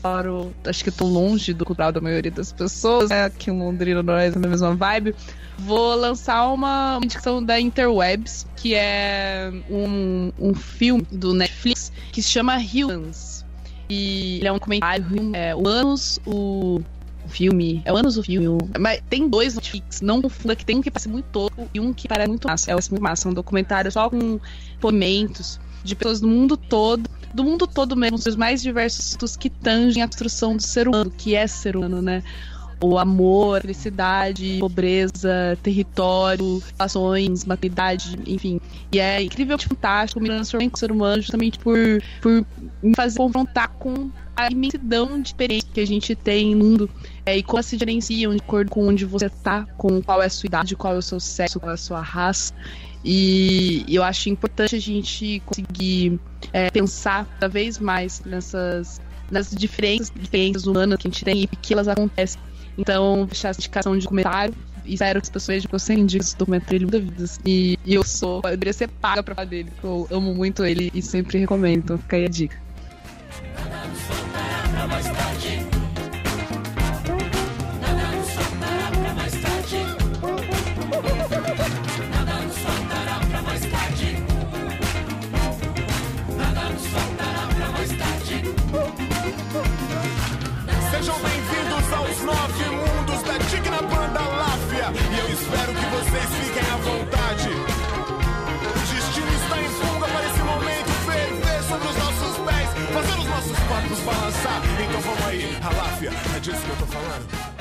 Claro, acho que tô longe do cultural da maioria das pessoas, né? Aqui em Londrina nós é a mesma vibe. Vou lançar uma indicação da Interwebs, que é um, um filme do Netflix que se chama Humans. E ele é um documentário, é, o Anos, o filme. É o Anos o filme. o- Mas tem dois Netflix, não confunda que tem um que parece muito tosco e um que parece muito massa. É muito massa, é um documentário só com depoimentos de pessoas do mundo todo, do mundo todo mesmo, dos mais diversos que tangem a construção do ser humano, que é ser humano, né? O amor, a felicidade, pobreza, território, relações, maternidade, enfim. E é incrivelmente fantástico, me transformei com o ser humano justamente por, por me fazer confrontar com a imensidão de experiência que a gente tem no mundo é, e como se diferenciam de acordo com onde você tá, com qual é a sua idade, qual é o seu sexo, qual é a sua raça. E eu acho importante a gente conseguir é, pensar cada vez mais nessas, nessas diferentes diferenças humanas que a gente tem e que elas acontecem. Então, deixar essa indicação de documentário. e Espero que as pessoas vejam que eu sei indico esse documentário ele. E, e eu sou. Eu deveria ser paga pra falar dele, porque eu amo muito ele e sempre recomendo. Fica aí a dica. Sejam E eu espero que vocês fiquem à vontade. O destino está em fuga para esse momento ferver sobre os nossos pés, fazer os nossos corpos balançar. Então vamos aí, a Láfia, é disso que eu tô falando.